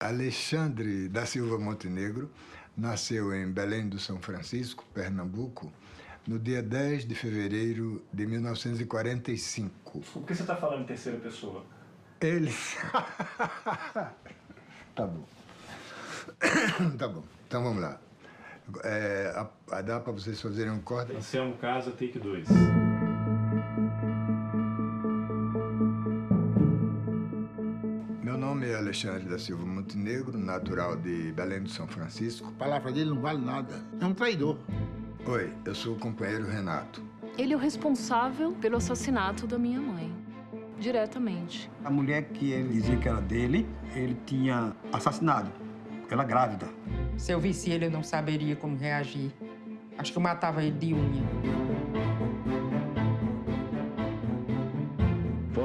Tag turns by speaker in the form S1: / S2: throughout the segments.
S1: Alexandre da Silva Montenegro nasceu em Belém do São Francisco, Pernambuco, no dia 10 de fevereiro de 1945.
S2: Por que você está falando em terceira pessoa?
S1: Ele. tá bom. tá bom. Então vamos lá. É, a, a, dá para vocês fazerem um corte?
S2: Anselmo Casa, take 2.
S1: Alexandre da Silva Montenegro, natural de Belém do São Francisco.
S3: A palavra dele não vale nada. É um traidor.
S1: Oi, eu sou o companheiro Renato.
S4: Ele é o responsável pelo assassinato da minha mãe. Diretamente.
S5: A mulher que ele dizia que era dele, ele tinha assassinado. Ela grávida.
S6: Se eu visse ele, eu não saberia como reagir. Acho que eu matava ele de unha.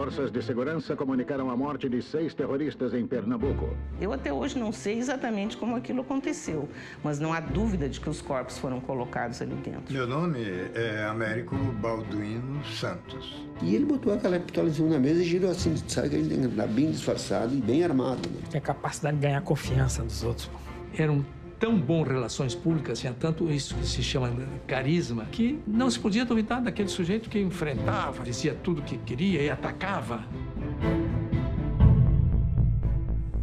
S7: Forças de segurança comunicaram a morte de seis terroristas em Pernambuco.
S8: Eu até hoje não sei exatamente como aquilo aconteceu, mas não há dúvida de que os corpos foram colocados ali dentro.
S1: Meu nome é Américo Balduino Santos.
S9: E ele botou aquela pistola na mesa e girou assim, sabe que ele bem disfarçado e bem armado. Né?
S10: Tem a capacidade de ganhar confiança dos outros. Era um tão bom relações públicas, tinha tanto isso que se chama carisma, que não se podia duvidar daquele sujeito que enfrentava, dizia tudo que queria e atacava.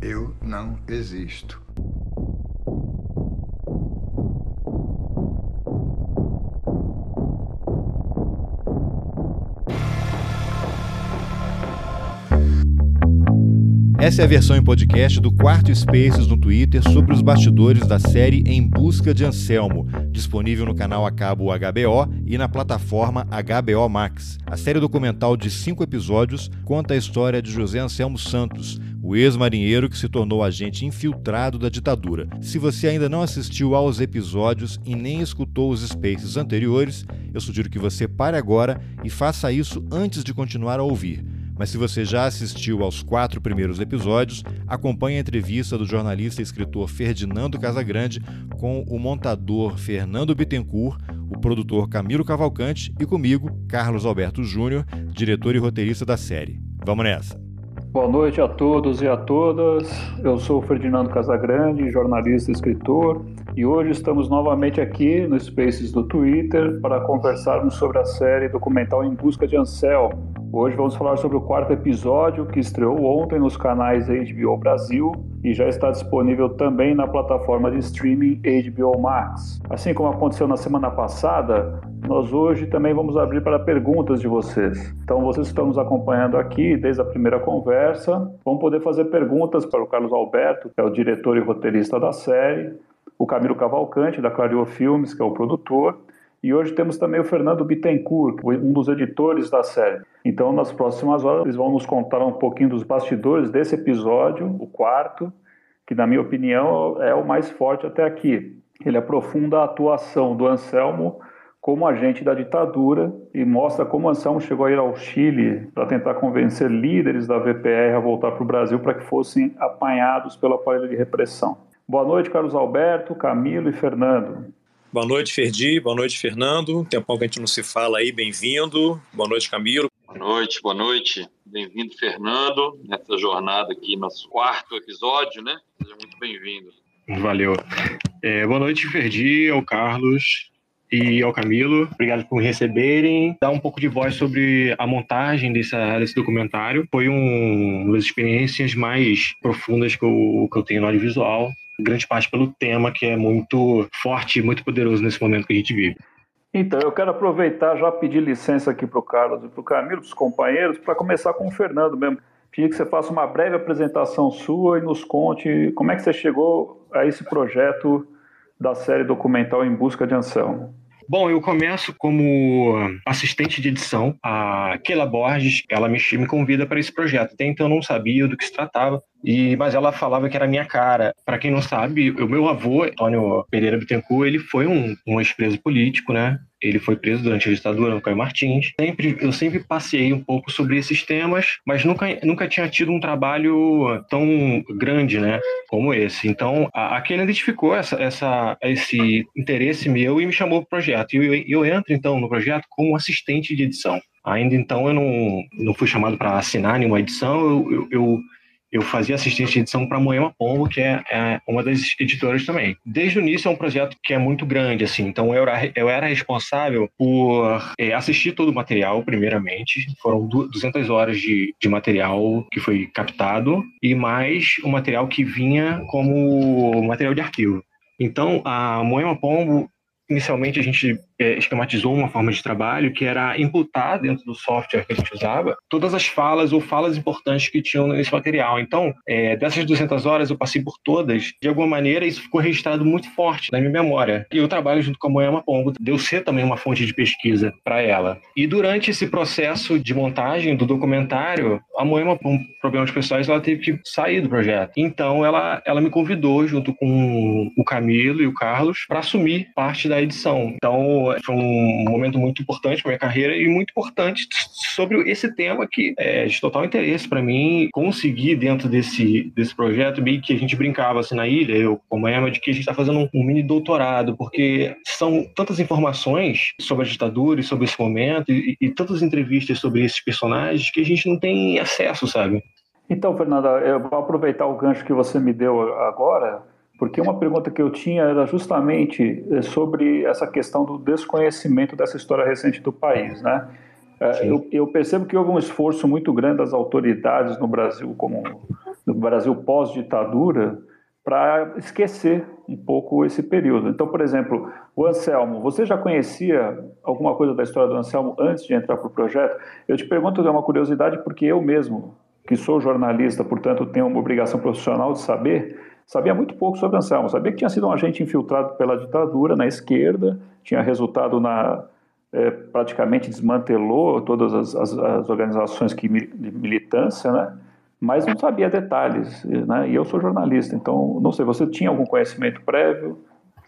S1: Eu não existo.
S11: Essa é a versão em podcast do Quarto Spaces no Twitter sobre os bastidores da série Em Busca de Anselmo, disponível no canal a cabo HBO e na plataforma HBO Max. A série documental de cinco episódios conta a história de José Anselmo Santos, o ex-marinheiro que se tornou agente infiltrado da ditadura. Se você ainda não assistiu aos episódios e nem escutou os Spaces anteriores, eu sugiro que você pare agora e faça isso antes de continuar a ouvir. Mas se você já assistiu aos quatro primeiros episódios, acompanhe a entrevista do jornalista e escritor Ferdinando Casagrande com o montador Fernando Bittencourt, o produtor Camilo Cavalcante e comigo, Carlos Alberto Júnior, diretor e roteirista da série. Vamos nessa!
S12: Boa noite a todos e a todas. Eu sou Ferdinando Casagrande, jornalista e escritor, e hoje estamos novamente aqui no Spaces do Twitter para conversarmos sobre a série documental Em Busca de Ansel. Hoje vamos falar sobre o quarto episódio que estreou ontem nos canais HBO Brasil e já está disponível também na plataforma de streaming HBO Max. Assim como aconteceu na semana passada, nós hoje também vamos abrir para perguntas de vocês. Então, vocês que estão nos acompanhando aqui desde a primeira conversa, vão poder fazer perguntas para o Carlos Alberto, que é o diretor e roteirista da série, o Camilo Cavalcante, da Clario Filmes, que é o produtor, e hoje temos também o Fernando Bittencourt, um dos editores da série. Então, nas próximas horas, eles vão nos contar um pouquinho dos bastidores desse episódio, o quarto, que, na minha opinião, é o mais forte até aqui. Ele aprofunda a atuação do Anselmo como agente da ditadura e mostra como Anselmo chegou a ir ao Chile para tentar convencer líderes da VPR a voltar para o Brasil para que fossem apanhados pelo aparelho de repressão. Boa noite, Carlos Alberto, Camilo e Fernando.
S13: Boa noite, Ferdi. Boa noite, Fernando. Tempão que a gente não se fala aí, bem-vindo. Boa noite, Camilo.
S14: Boa noite, boa noite. Bem-vindo, Fernando, nessa jornada aqui, nosso quarto episódio, né? Seja muito bem-vindo.
S15: Valeu. É, boa noite, Ferdi, ao Carlos e ao Camilo. Obrigado por me receberem. Dar um pouco de voz sobre a montagem dessa, desse documentário. Foi um, uma das experiências mais profundas que eu, que eu tenho no audiovisual grande parte pelo tema que é muito forte e muito poderoso nesse momento que a gente vive.
S12: Então, eu quero aproveitar já pedir licença aqui para o Carlos e para o Camilo, para os companheiros, para começar com o Fernando mesmo. Pedir que você faça uma breve apresentação sua e nos conte como é que você chegou a esse projeto da série documental Em Busca de Anselmo.
S15: Bom, eu começo como assistente de edição. A Keila Borges, ela me, me convida para esse projeto. Até então eu não sabia do que se tratava. E, mas ela falava que era minha cara. Para quem não sabe, o meu avô, Antônio Pereira Bittencourt, ele foi um, um ex-preso político, né? Ele foi preso durante a ditadura no Caio Martins. Sempre, eu sempre passei um pouco sobre esses temas, mas nunca, nunca tinha tido um trabalho tão grande, né, como esse. Então, a, a identificou essa, essa, esse interesse meu e me chamou para o projeto. E eu, eu entro, então, no projeto como assistente de edição. Ainda então, eu não, não fui chamado para assinar nenhuma edição, eu, eu, eu eu fazia assistência de edição para Moema Pombo, que é, é, uma das editoras também. Desde o início é um projeto que é muito grande, assim, então eu era, eu era responsável por é, assistir todo o material, primeiramente. Foram 200 horas de, de material que foi captado e mais o material que vinha como material de arquivo. Então, a Moema Pombo inicialmente a gente esquematizou uma forma de trabalho que era imputar dentro do software que a gente usava todas as falas ou falas importantes que tinham nesse material. Então, é, dessas 200 horas eu passei por todas. De alguma maneira, isso ficou registrado muito forte na minha memória. E eu trabalho junto com a Moema Pombo. Deu ser também uma fonte de pesquisa para ela. E durante esse processo de montagem do documentário, a Moema, por problemas pessoais, ela teve que sair do projeto. Então, ela, ela me convidou, junto com o Camilo e o Carlos, para assumir parte da edição. Então, foi um momento muito importante para minha carreira e muito importante sobre esse tema que é de total interesse para mim conseguir dentro desse, desse projeto, meio que a gente brincava assim na ilha, eu como Emma, de que a gente está fazendo um, um, mini doutorado, porque são tantas informações sobre a ditadura e sobre esse momento e, e tantas entrevistas sobre esses personagens que a gente não tem acesso, sabe?
S12: Então, Fernanda, eu vou aproveitar o gancho que você me deu agora porque uma pergunta que eu tinha era justamente eh, sobre essa questão do desconhecimento dessa história recente do país, né? Eh, eu, eu, percebo que houve um esforço muito grande das autoridades no Brasil, como no Brasil pós-ditadura, para esquecer um pouco esse período. Então, por exemplo, o Anselmo, você já conhecia alguma coisa da história do Anselmo antes de entrar para o projeto? Eu te pergunto, é uma curiosidade, porque eu mesmo, que sou jornalista, portanto tenho uma obrigação profissional de saber, sabia muito pouco sobre Anselmo. Sabia que tinha sido um agente infiltrado pela ditadura na esquerda, tinha resultado na. É, praticamente desmantelou todas as, as, as organizações que, de militância, né? mas não sabia detalhes. Né? E eu sou jornalista, então, não sei, você tinha algum conhecimento prévio?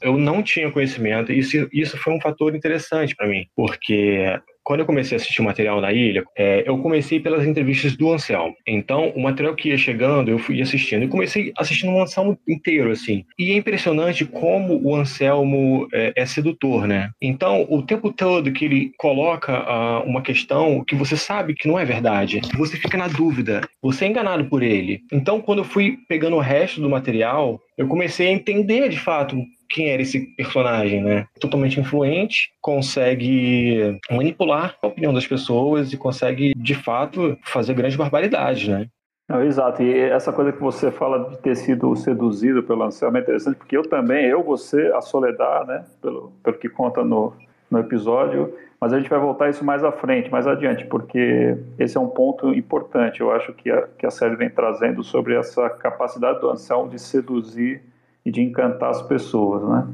S15: Eu não tinha conhecimento, e isso, isso foi um fator interessante para mim, porque quando eu comecei a assistir o material na ilha, é, eu comecei pelas entrevistas do Anselmo. Então, o material que ia chegando, eu fui assistindo. E comecei assistindo o Anselmo inteiro, assim. E é impressionante como o Anselmo é, é sedutor, né? Então, o tempo todo que ele coloca uh, uma questão que você sabe que não é verdade, você fica na dúvida, você é enganado por ele. Então, quando eu fui pegando o resto do material, eu comecei a entender de fato quem era esse personagem, né? Totalmente influente, consegue manipular a opinião das pessoas e consegue, de fato, fazer grandes barbaridades, né?
S12: Não, exato, e essa coisa que você fala de ter sido seduzido pelo Anselmo é interessante, porque eu também, eu, você, a Soledad, né, pelo, pelo que conta no, no episódio, mas a gente vai voltar isso mais à frente, mais adiante, porque esse é um ponto importante, eu acho que a, que a série vem trazendo sobre essa capacidade do Anselmo de seduzir e de encantar as pessoas, né?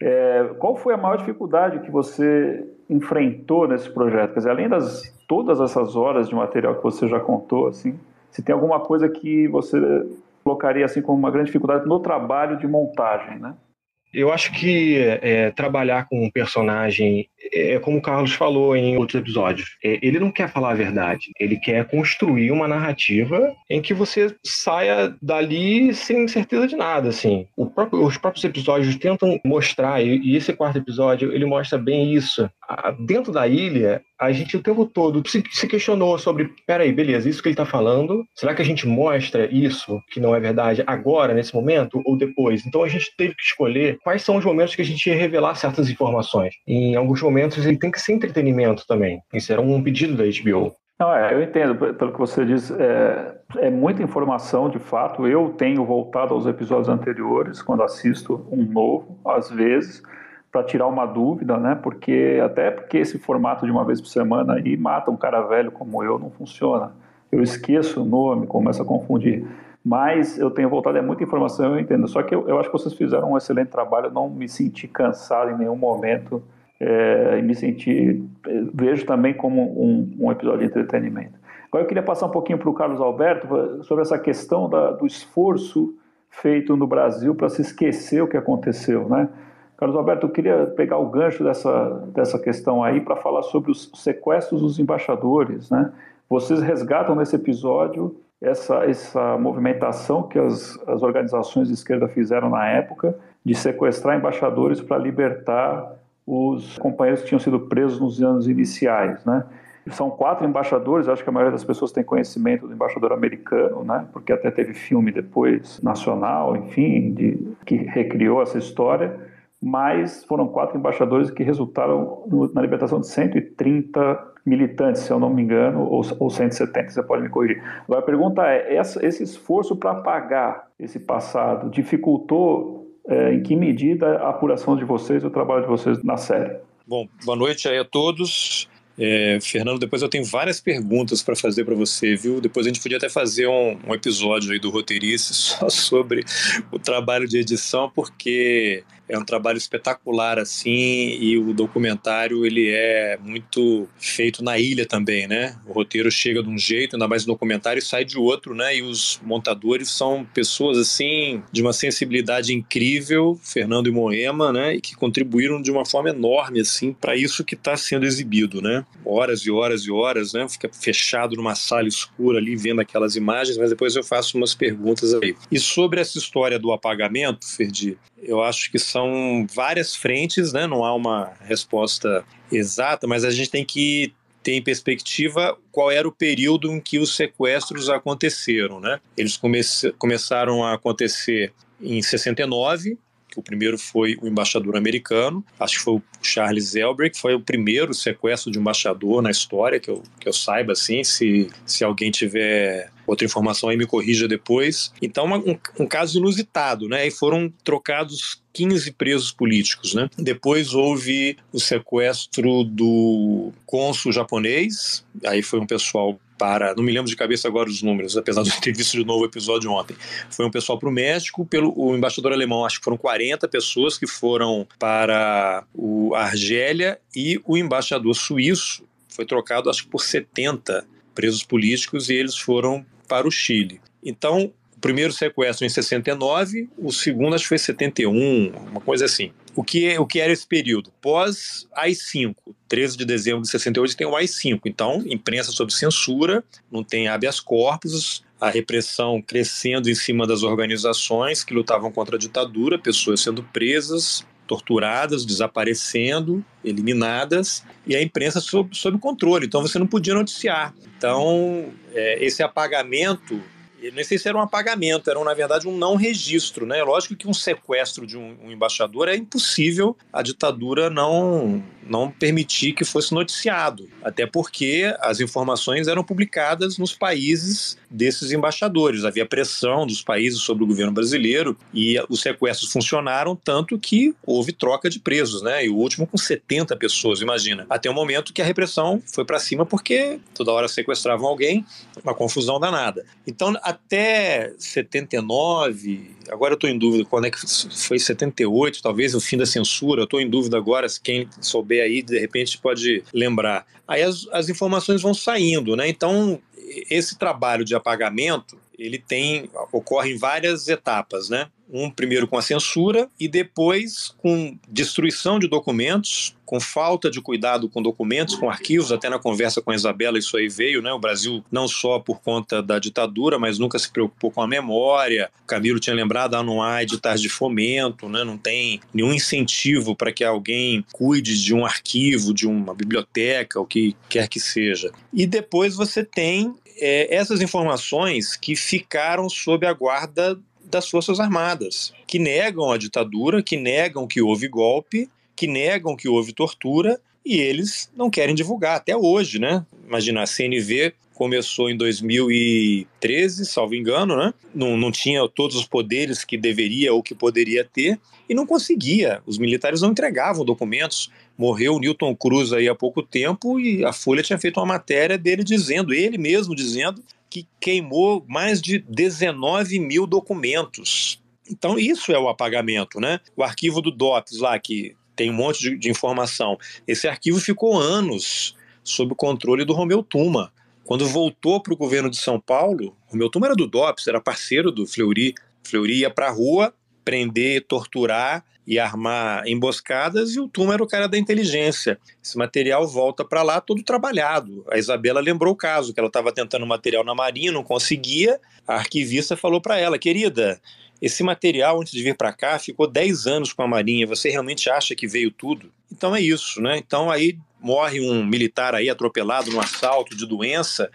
S12: É, qual foi a maior dificuldade que você enfrentou nesse projeto? Quer dizer, além das todas essas horas de material que você já contou, assim, se tem alguma coisa que você colocaria assim como uma grande dificuldade no trabalho de montagem, né?
S15: Eu acho que é, trabalhar com um personagem, é, como o Carlos falou em outros episódios, é, ele não quer falar a verdade. Ele quer construir uma narrativa em que você saia dali sem certeza de nada, assim. Próprio, os próprios episódios tentam mostrar, e, esse quarto episódio, ele mostra bem isso. dentro da ilha, a gente o tempo todo se, se questionou sobre, peraí, beleza, isso que ele está falando, será que a gente mostra isso que não é verdade agora, nesse momento, ou depois? Então a gente teve que escolher quais são os momentos que a gente ia revelar certas informações. Em alguns momentos ele tem que ser entretenimento também. Isso era um pedido da HBO.
S12: Não, é, eu entendo, pelo que você diz, é, é, muita informação, de fato. Eu tenho voltado aos episódios anteriores, quando assisto um novo, às vezes, para tirar uma dúvida, né? Porque até porque esse formato de uma vez por semana aí mata um cara velho como eu, não funciona. Eu esqueço o nome, começo a confundir. Mas eu tenho voltado, é muita informação, eu entendo. Só que eu, eu acho que vocês fizeram um excelente trabalho, não me senti cansado em nenhum momento é, e me senti, vejo também como um, um, episódio de entretenimento. Agora eu queria passar um pouquinho para o Carlos Alberto sobre essa questão da, do esforço feito no Brasil para se esquecer o que aconteceu, né? Carlos Alberto, eu queria pegar o gancho dessa, dessa questão aí para falar sobre os sequestros dos embaixadores. Né? Vocês resgatam nesse episódio essa, essa movimentação que as, as organizações de esquerda fizeram na época de sequestrar embaixadores para libertar os companheiros que tinham sido presos nos anos iniciais. Né? São quatro embaixadores, acho que a maioria das pessoas tem conhecimento do embaixador americano, né? Porque até teve filme depois nacional, enfim, de, que recriou essa história. Mas foram quatro embaixadores que resultaram no, na libertação de 130 militantes, se eu não me engano, ou, ou 170, você pode me corrigir. Agora a pergunta é: essa, esse esforço para apagar esse passado dificultou é, em que medida a apuração de vocês, o trabalho de vocês na série?
S13: Bom, boa noite aí a todos. É, Fernando, depois eu tenho várias perguntas para fazer para você, viu? Depois a gente podia até fazer um, um episódio aí do Roteirice só sobre o trabalho de edição, porque é um trabalho espetacular assim e o documentário ele é muito feito na ilha também, né? O roteiro chega de um jeito, ainda mais no documentário sai de outro, né? E os montadores são pessoas assim de uma sensibilidade incrível, Fernando e Moema, né? E que contribuíram de uma forma enorme assim para isso que está sendo exibido, né? Horas e horas e horas, né? Fica fechado numa sala escura ali vendo aquelas imagens, mas depois eu faço umas perguntas aí. E sobre essa história do apagamento, Ferdi, eu acho que são várias frentes, né? Não há uma resposta exata, mas a gente tem que ter em perspectiva qual era o período em que os sequestros aconteceram, né? Eles come começaram a acontecer em 69, o primeiro foi o embaixador americano, acho que foi o Charles Elber, que foi o primeiro sequestro de embaixador na história, que eu, que eu saiba, assim, se, se alguém tiver outra informação aí me corrija depois. Então, um, um caso inusitado, né? E foram trocados 15 presos políticos, né? Depois houve o sequestro do cônsul japonês, aí foi um pessoal para, não me lembro de cabeça agora os números, apesar de ter visto de novo o episódio ontem. Foi um pessoal para o México, pelo o embaixador alemão, acho que foram 40 pessoas que foram para o Argélia e o embaixador suíço foi trocado, acho que por 70 presos políticos e eles foram para o Chile. Então, o primeiro sequestro em 69, o segundo acho que foi 71, uma coisa assim. O que, o que era esse período? Pós AI-5, 13 de dezembro de 68 tem o AI-5. Então, imprensa sob censura, não tem habeas corpus, a repressão crescendo em cima das organizações que lutavam contra a ditadura, pessoas sendo presas, torturadas, desaparecendo, eliminadas, e a imprensa sob, sob controle. Então você não podia noticiar. Então, é, esse apagamento não sei se era um apagamento, era na verdade um não registro, né? Lógico que um sequestro de um, um, embaixador é impossível a ditadura não não permitir que fosse noticiado, até porque as informações eram publicadas nos países desses embaixadores. Havia pressão dos países sobre o governo brasileiro e os sequestros funcionaram tanto que houve troca de presos, né? E o último com 70 pessoas, imagina. Até o momento que a repressão foi para cima porque toda hora sequestravam alguém, uma confusão danada. Então, até 79, agora eu estou em dúvida quando é que foi 78, talvez o fim da censura, eu estou em dúvida agora, se quem souber aí, de repente pode lembrar. Aí as, as informações vão saindo, né? Então, esse trabalho de apagamento, ele tem ocorre em várias etapas, né? Um primeiro com a censura e depois com destruição de documentos, com falta de cuidado com documentos, com arquivos. Até na conversa com a Isabela isso aí veio, né? O Brasil não só por conta da ditadura, mas nunca se preocupou com a memória. Camilo tinha lembrado, ah, não há editais de fomento, né? Não tem nenhum incentivo para que alguém cuide de um arquivo, de uma biblioteca, o que quer que seja. E depois você tem é, essas informações que ficaram sob a guarda das Forças Armadas, que negam a ditadura, que negam que houve golpe, que negam que houve tortura e eles não querem divulgar até hoje, né? Imagina, a CNV começou em 2013, salvo engano, né? Não, não tinha todos os poderes que deveria ou que poderia ter e não conseguia. Os militares não entregavam documentos. Morreu o Newton Cruz aí há pouco tempo e a Folha tinha feito uma matéria dele dizendo, ele mesmo dizendo, que queimou mais de 19 mil documentos. Então, isso é o apagamento, né? O arquivo do DOPS lá, que tem um monte de, de informação, esse arquivo ficou anos sob o controle do Romeu Tuma. Quando voltou para o governo de São Paulo, Romeu Tuma era do DOPS, era parceiro do Fleury. Fleury ia para a rua prender, torturar e armar emboscadas, e o Tuma era o cara da inteligência. Esse material volta para lá todo trabalhado. A Isabela lembrou o caso, que ela estava tentando material na Marinha, não conseguia. A arquivista falou para ela, querida, esse material, antes de vir para cá, ficou 10 anos com a Marinha. Você realmente acha que veio tudo? Então é isso, né? Então aí morre um militar aí atropelado no assalto de doença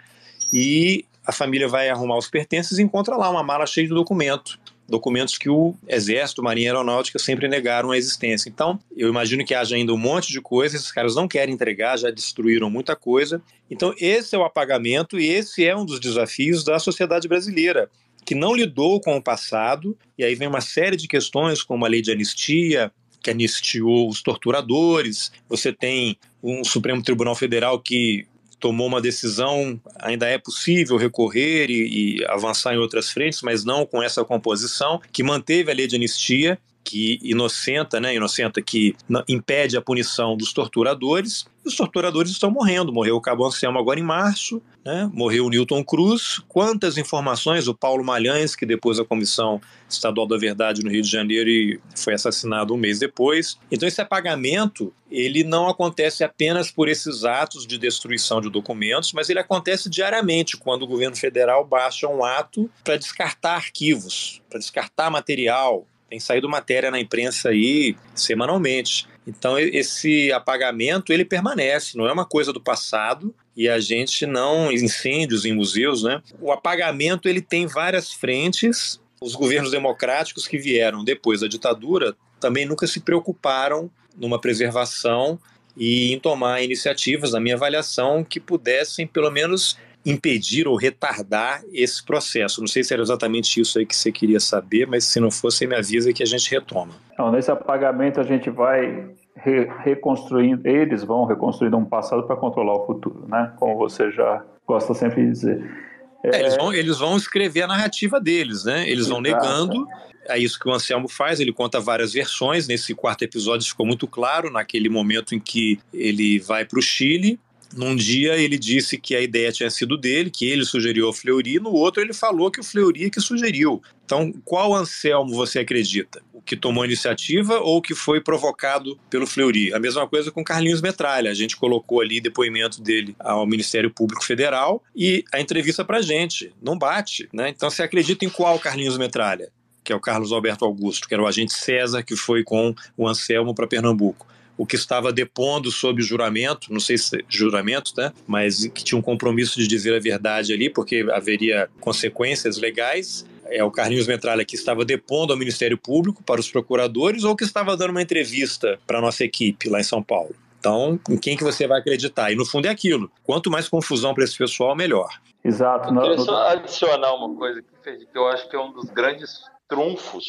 S13: e a família vai arrumar os pertences e encontra lá uma mala cheia de documento. Documentos que o Exército, Marinha Aeronáutica sempre negaram a existência. Então, eu imagino que haja ainda um monte de coisa, esses caras não querem entregar, já destruíram muita coisa. Então, esse é o apagamento e esse é um dos desafios da sociedade brasileira que não lidou com o passado, e aí vem uma série de questões, como a lei de anistia, que anistiou os torturadores, você tem um Supremo Tribunal Federal que tomou uma decisão, ainda é possível recorrer e, e, avançar em outras frentes, mas não com essa composição, que manteve a lei de anistia, que inocenta, né, inocenta, que impede a punição dos torturadores, os torturadores estão morrendo. Morreu o Cabo Anselmo agora em março, né? morreu o Newton Cruz. Quantas informações? O Paulo Malhães, que depois da Comissão Estadual da Verdade no Rio de Janeiro e foi assassinado um mês depois. Então esse apagamento, ele não acontece apenas por esses atos de destruição de documentos, mas ele acontece diariamente, quando o governo federal baixa um ato para descartar arquivos, para descartar material, tem saído matéria na imprensa aí semanalmente. Então esse apagamento ele permanece, não é uma coisa do passado e a gente não incêndios em museus, né? O apagamento ele tem várias frentes. Os governos democráticos que vieram depois da ditadura também nunca se preocuparam numa preservação e em tomar iniciativas, na minha avaliação, que pudessem pelo menos impedir ou retardar esse processo. Não sei se era exatamente isso aí que você queria saber, mas se não for, você me avisa que a gente retoma.
S12: Não, nesse apagamento a gente vai re reconstruindo, eles vão reconstruindo um passado para controlar o futuro, né? Como você já gosta sempre de dizer.
S13: É, eles, vão, eles vão escrever a narrativa deles, né? Eles vão negando. É isso que o Anselmo faz, ele conta várias versões. Nesse quarto episódio ficou muito claro, naquele momento em que ele vai para o Chile, num dia ele disse que a ideia tinha sido dele, que ele sugeriu ao Fleury, no outro ele falou que o Fleury é que sugeriu. Então, qual Anselmo você acredita? O que tomou a iniciativa ou o que foi provocado pelo Fleury? A mesma coisa com Carlinhos Metralha. A gente colocou ali depoimento dele ao Ministério Público Federal e a entrevista pra gente. Não bate, né? Então, você acredita em qual Carlinhos Metralha? Que é o Carlos Alberto Augusto, que era o agente César que foi com o Anselmo para Pernambuco o que estava depondo sob juramento, não sei se é juramento, né? Mas que tinha um compromisso de dizer a verdade ali, porque haveria consequências legais. É o Carlinhos Metralha que estava depondo ao Ministério Público para os procuradores ou que estava dando uma entrevista para a nossa equipe lá em São Paulo. Então, em quem que você vai acreditar? E no fundo é aquilo. Quanto mais confusão para esse pessoal, melhor.
S12: Exato.
S14: Eu queria só adicionar uma coisa que eu acho que é um dos grandes trunfos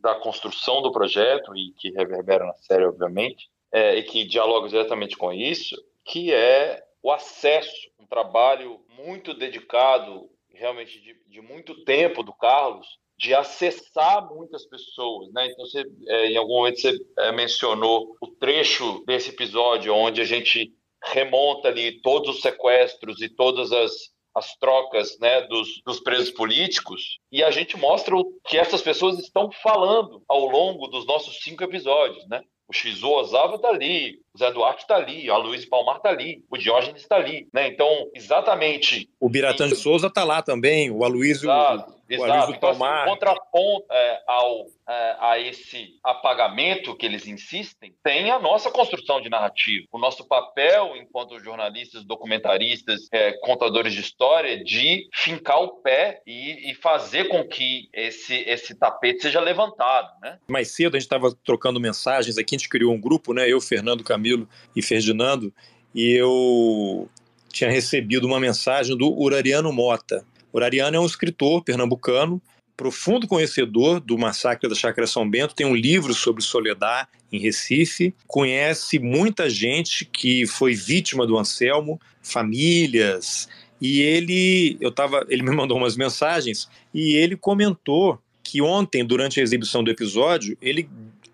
S14: da construção do projeto e que reverbera na série, obviamente, é, e que dialoga diretamente com isso, que é o acesso, um trabalho muito dedicado, realmente de, de muito tempo do Carlos, de acessar muitas pessoas, né? Então, você, é, em algum momento você é, mencionou o trecho desse episódio onde a gente remonta ali todos os sequestros e todas as, as trocas né, dos, dos presos políticos e a gente mostra o que essas pessoas estão falando ao longo dos nossos cinco episódios, né? O Shizu Ozawa está ali, o Zé Duarte está ali, a Luiz Palmar está ali, o Diógenes está ali, né? Então, exatamente.
S13: O Biratã de Souza está lá também, o Aloysio,
S14: Exato. Exato. Então, assim, contraponto é, ao, é, a esse apagamento que eles insistem, tem a nossa construção de narrativa. O nosso papel, enquanto jornalistas, documentaristas, é, contadores de história, de fincar o pé e, e, fazer com que esse, esse tapete seja levantado. Né?
S13: Mais cedo a gente estava trocando mensagens aqui, a gente criou um grupo, né? eu, Fernando Camilo e Ferdinando, e eu tinha recebido uma mensagem do Urariano Mota, Orariano é um escritor pernambucano, profundo conhecedor do massacre da Chácara São Bento, tem um livro sobre Soledad em Recife, conhece muita gente que foi vítima do Anselmo, famílias, e ele, eu tava, ele me mandou umas mensagens e ele comentou que ontem, durante a exibição do episódio, ele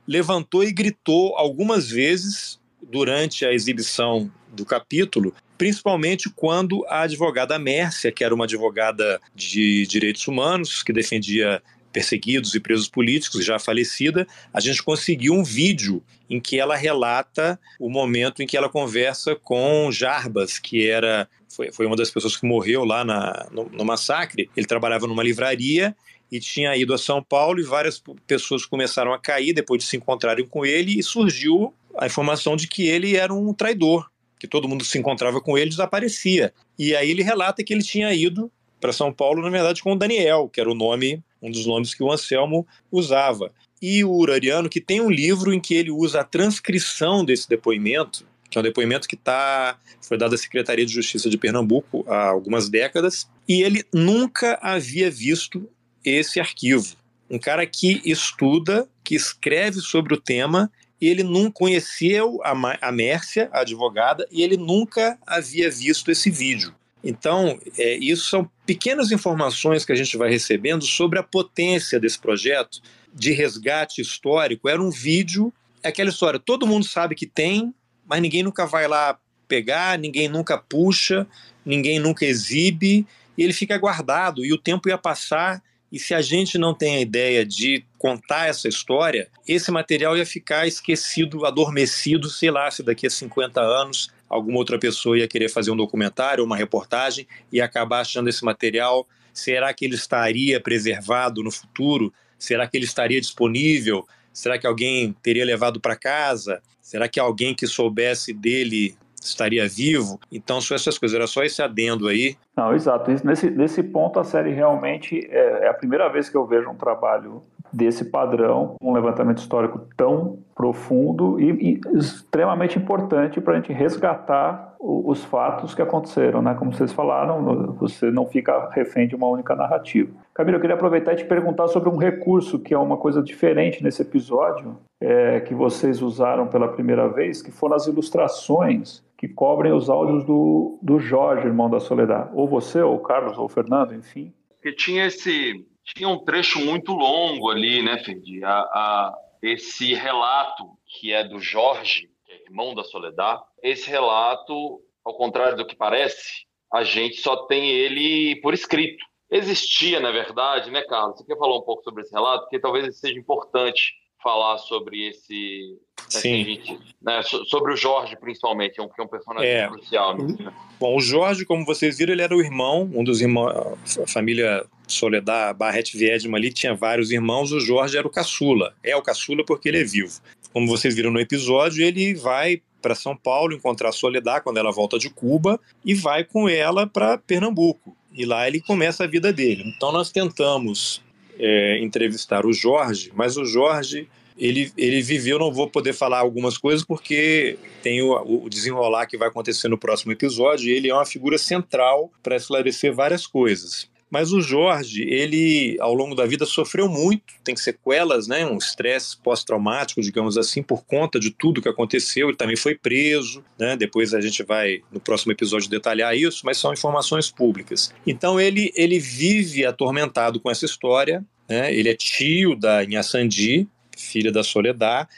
S13: levantou e gritou algumas vezes durante a exibição do capítulo, principalmente quando a advogada Mércia, que era uma advogada de direitos humanos, que defendia perseguidos e presos políticos, já falecida, a gente conseguiu um vídeo em que ela relata o momento em que ela conversa com Jarbas, que era foi, foi uma das pessoas que morreu lá na, no, no massacre. Ele trabalhava numa livraria e tinha ido a São Paulo e várias pessoas começaram a cair depois de se encontrarem com ele e surgiu a informação de que ele era um traidor, que todo mundo se encontrava com ele desaparecia. E aí ele relata que ele tinha ido para São Paulo, na verdade, com o Daniel, que era o nome, um dos nomes que o Anselmo usava. E o Urariano, que tem um livro em que ele usa a transcrição desse depoimento, que é um depoimento que tá, foi dado à Secretaria de Justiça de Pernambuco há algumas décadas, e ele nunca havia visto esse arquivo. Um cara que estuda, que escreve sobre o tema, ele não conheceu a, a Mércia, a advogada, e ele nunca havia visto esse vídeo. Então, é, isso são pequenas informações que a gente vai recebendo sobre a potência desse projeto de resgate histórico. Era um vídeo, é aquela história, todo mundo sabe que tem, mas ninguém nunca vai lá pegar, ninguém nunca puxa, ninguém nunca exibe, e ele fica guardado, e o tempo ia passar, e se a gente não tem a ideia de contar essa história, esse material ia ficar esquecido, adormecido, sei lá, se daqui a 50 anos alguma outra pessoa ia querer fazer um documentário, uma reportagem e acabar achando esse material. Será que ele estaria preservado no futuro? Será que ele estaria disponível? Será que alguém teria levado para casa? Será que alguém que soubesse dele estaria vivo? Então, são essas coisas. Era só esse adendo aí.
S12: Não, exato. Nesse, nesse ponto, a série realmente é, é a primeira vez que eu vejo um trabalho desse padrão, um levantamento histórico tão profundo e, e extremamente importante para a gente resgatar o, os fatos que aconteceram, né? Como vocês falaram, você não fica refém de uma única narrativa. Camila, eu queria aproveitar e te perguntar sobre um recurso que é uma coisa diferente nesse episódio, é, que vocês usaram pela primeira vez, que foram as ilustrações que cobrem os áudios do, do Jorge, irmão da Soledad. Ou você, ou o Carlos, ou o Fernando, enfim.
S14: Porque tinha esse tinha um trecho muito longo ali, né, Ferdi? A, a, esse relato que é do Jorge, que é irmão da Soledad, esse relato, ao contrário do que parece, a gente só tem ele por escrito. Existia, na verdade, né, Carlos? Você quer falar um pouco sobre esse relato? Porque talvez seja importante falar sobre esse. Né,
S13: Sim.
S14: Gente, né, sobre o Jorge, principalmente, que é um personagem
S13: é.
S14: crucial. Né?
S13: Bom, o Jorge, como vocês viram, ele era o irmão, um dos irmãos, a família Soledad Barrete Viedma ali tinha vários irmãos, o Jorge era o caçula. É o caçula porque ele é vivo. Como vocês viram no episódio, ele vai para São Paulo encontrar a Soledad quando ela volta de Cuba e vai com ela para Pernambuco. E lá ele começa a vida dele. Então nós tentamos é, entrevistar o Jorge, mas o Jorge ele, ele viveu, não vou poder falar algumas coisas porque tem o, o desenrolar que vai acontecer no próximo episódio e ele é uma figura central para esclarecer várias coisas. Mas o Jorge, ele ao longo da vida sofreu muito, tem sequelas, né, um estresse pós-traumático, digamos assim, por conta de tudo que aconteceu. Ele também foi preso, né? Depois a gente vai no próximo episódio detalhar isso, mas são informações públicas. Então ele ele vive atormentado com essa história, né? Ele é tio da Inhaçandi, filha da Soledad,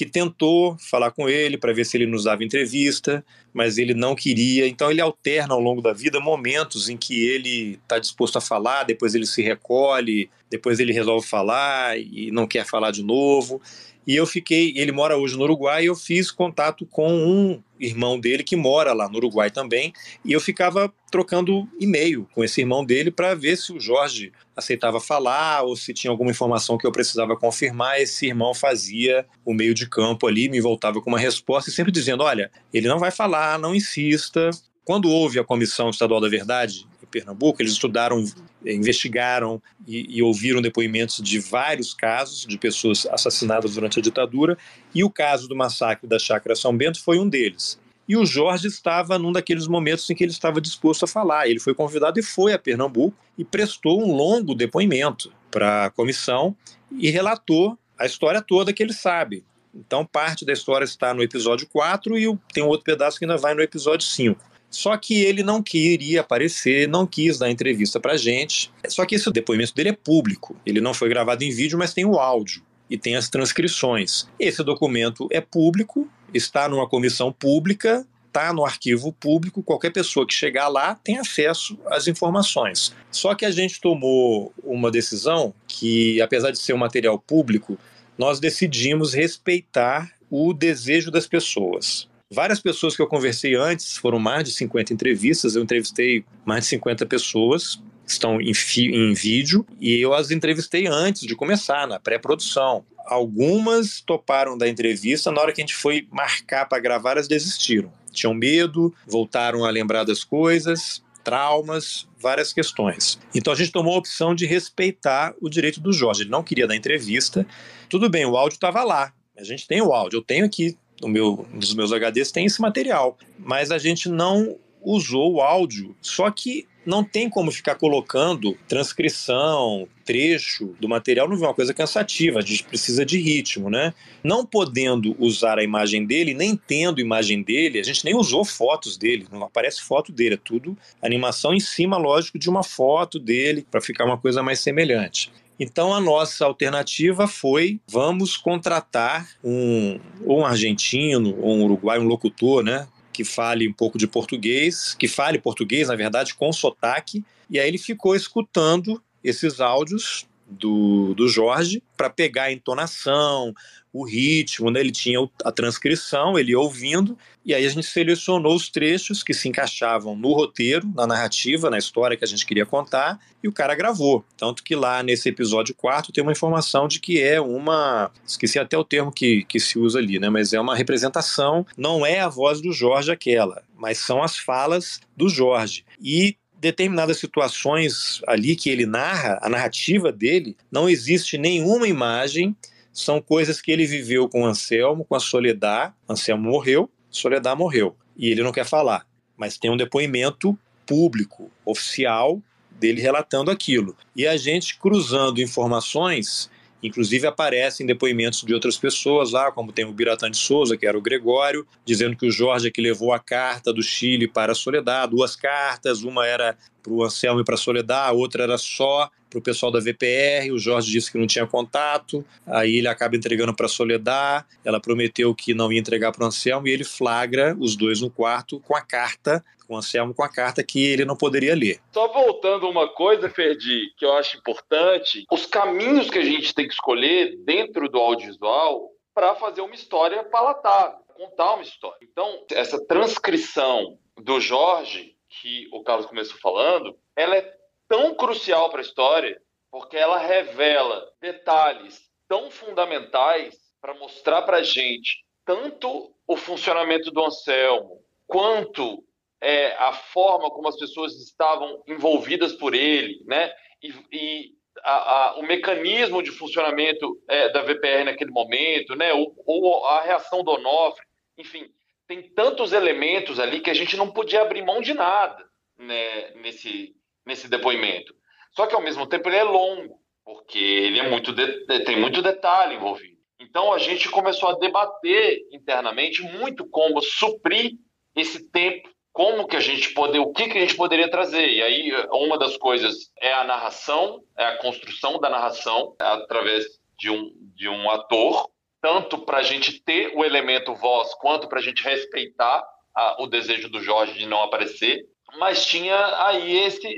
S13: que tentou falar com ele para ver se ele nos dava entrevista, mas ele não queria. Então ele alterna ao longo da vida momentos em que ele está disposto a falar, depois ele se recolhe, depois ele resolve falar e não quer falar de novo. E eu fiquei, ele mora hoje no Uruguai, e eu fiz contato com um irmão dele que mora lá no Uruguai também, e eu ficava trocando e-mail com esse irmão dele para ver se o Jorge aceitava falar ou se tinha alguma informação que eu precisava confirmar. Esse irmão fazia o meio de campo ali, me voltava com uma resposta e sempre dizendo: olha, ele não vai falar, não insista. Quando houve a Comissão Estadual da Verdade, Pernambuco, eles estudaram, investigaram e, e, ouviram depoimentos de vários casos de pessoas assassinadas durante a ditadura, e o caso do massacre da Chácara São Bento foi um deles. E o Jorge estava num daqueles momentos em que ele estava disposto a falar. Ele foi convidado e foi a Pernambuco e prestou um longo depoimento para a comissão e relatou a história toda que ele sabe. Então, parte da história está no episódio 4 e tem um outro pedaço que ainda vai no episódio 5. Só que ele não queria aparecer, não quis dar entrevista pra gente. Só que esse depoimento dele é público. Ele não foi gravado em vídeo, mas tem o áudio e tem as transcrições. Esse documento é público, está numa comissão pública, está no arquivo público, qualquer pessoa que chegar lá tem acesso às informações. Só que a gente tomou uma decisão que, apesar de ser um material público, nós decidimos respeitar o desejo das pessoas. Várias pessoas que eu conversei antes, foram mais de 50 entrevistas, eu entrevistei mais de 50 pessoas, estão em, em vídeo, e eu as entrevistei antes de começar, na pré-produção. Algumas toparam da entrevista, na hora que a gente foi marcar para gravar, elas desistiram. Tinham medo, voltaram a lembrar das coisas, traumas, várias questões. Então a gente tomou a opção de respeitar o direito do Jorge. Ele não queria dar entrevista. Tudo bem, o áudio estava lá. A gente tem o áudio, eu tenho aqui no meu, nos meus HDs tem esse material, mas a gente não usou o áudio. Só que não tem como ficar colocando transcrição, trecho do material, não é uma coisa cansativa, a gente precisa de ritmo, né? Não podendo usar a imagem dele, nem tendo imagem dele, a gente nem usou fotos dele, não aparece foto dele, é tudo animação em cima, lógico, de uma foto dele, para ficar uma coisa mais semelhante. Então a nossa alternativa foi vamos contratar um um argentino ou um uruguaio, um locutor, né, que fale um pouco de português, que fale português, na verdade, com sotaque. E aí ele ficou escutando esses áudios do, do Jorge para pegar a entonação, o ritmo, né? ele tinha a transcrição, ele ouvindo, e aí a gente selecionou os trechos que se encaixavam no roteiro, na narrativa, na história que a gente queria contar, e o cara gravou. Tanto que lá nesse episódio 4 tem uma informação de que é uma. Esqueci até o termo que, que se usa ali, né? Mas é uma representação, não é a voz do Jorge aquela, mas são as falas do Jorge. E determinadas situações ali que ele narra, a narrativa dele, não existe nenhuma imagem são coisas que ele viveu com Anselmo, com a Soledad. Anselmo morreu, Soledad morreu. E ele não quer falar. Mas tem um depoimento público, oficial, dele relatando aquilo. E a gente cruzando informações, inclusive aparecem depoimentos de outras pessoas lá, como tem o Biratã de Souza, que era o Gregório, dizendo que o Jorge é que levou a carta do Chile para a Soledad, duas cartas, uma era para o Anselmo e para a Soledad, a outra era só para o pessoal da VPR, o Jorge disse que não tinha contato, aí ele acaba entregando para a Soledad, ela prometeu que não ia entregar para o Anselmo e ele flagra os dois no quarto com a carta, com o Anselmo com a carta que ele não poderia ler.
S14: Só voltando uma coisa, Ferdi, que eu acho importante, os caminhos que a gente tem que escolher dentro do audiovisual para fazer uma história palatável, contar uma história. Então, essa transcrição do Jorge, que o Carlos começou falando, ela é tão crucial para a história, porque ela revela detalhes tão fundamentais para mostrar para gente tanto o funcionamento do Anselmo, quanto é, a forma como as pessoas estavam envolvidas por ele, né? E, e a, a, o mecanismo de funcionamento é, da VPR naquele momento, né? Ou, ou, a reação do Onofre, enfim, tem tantos elementos ali que a gente não podia abrir mão de nada né, nesse, nesse depoimento. Só que ao mesmo tempo ele é longo, porque ele é muito de, tem muito detalhe envolvido. Então a gente começou a debater internamente muito como suprir esse tempo, como que a gente poder, o que que a gente poderia trazer. E aí uma das coisas é a narração, é a construção da narração através de um de um ator, tanto para a gente ter o elemento voz, quanto para a gente respeitar a, o desejo do Jorge de não aparecer mas tinha aí esse,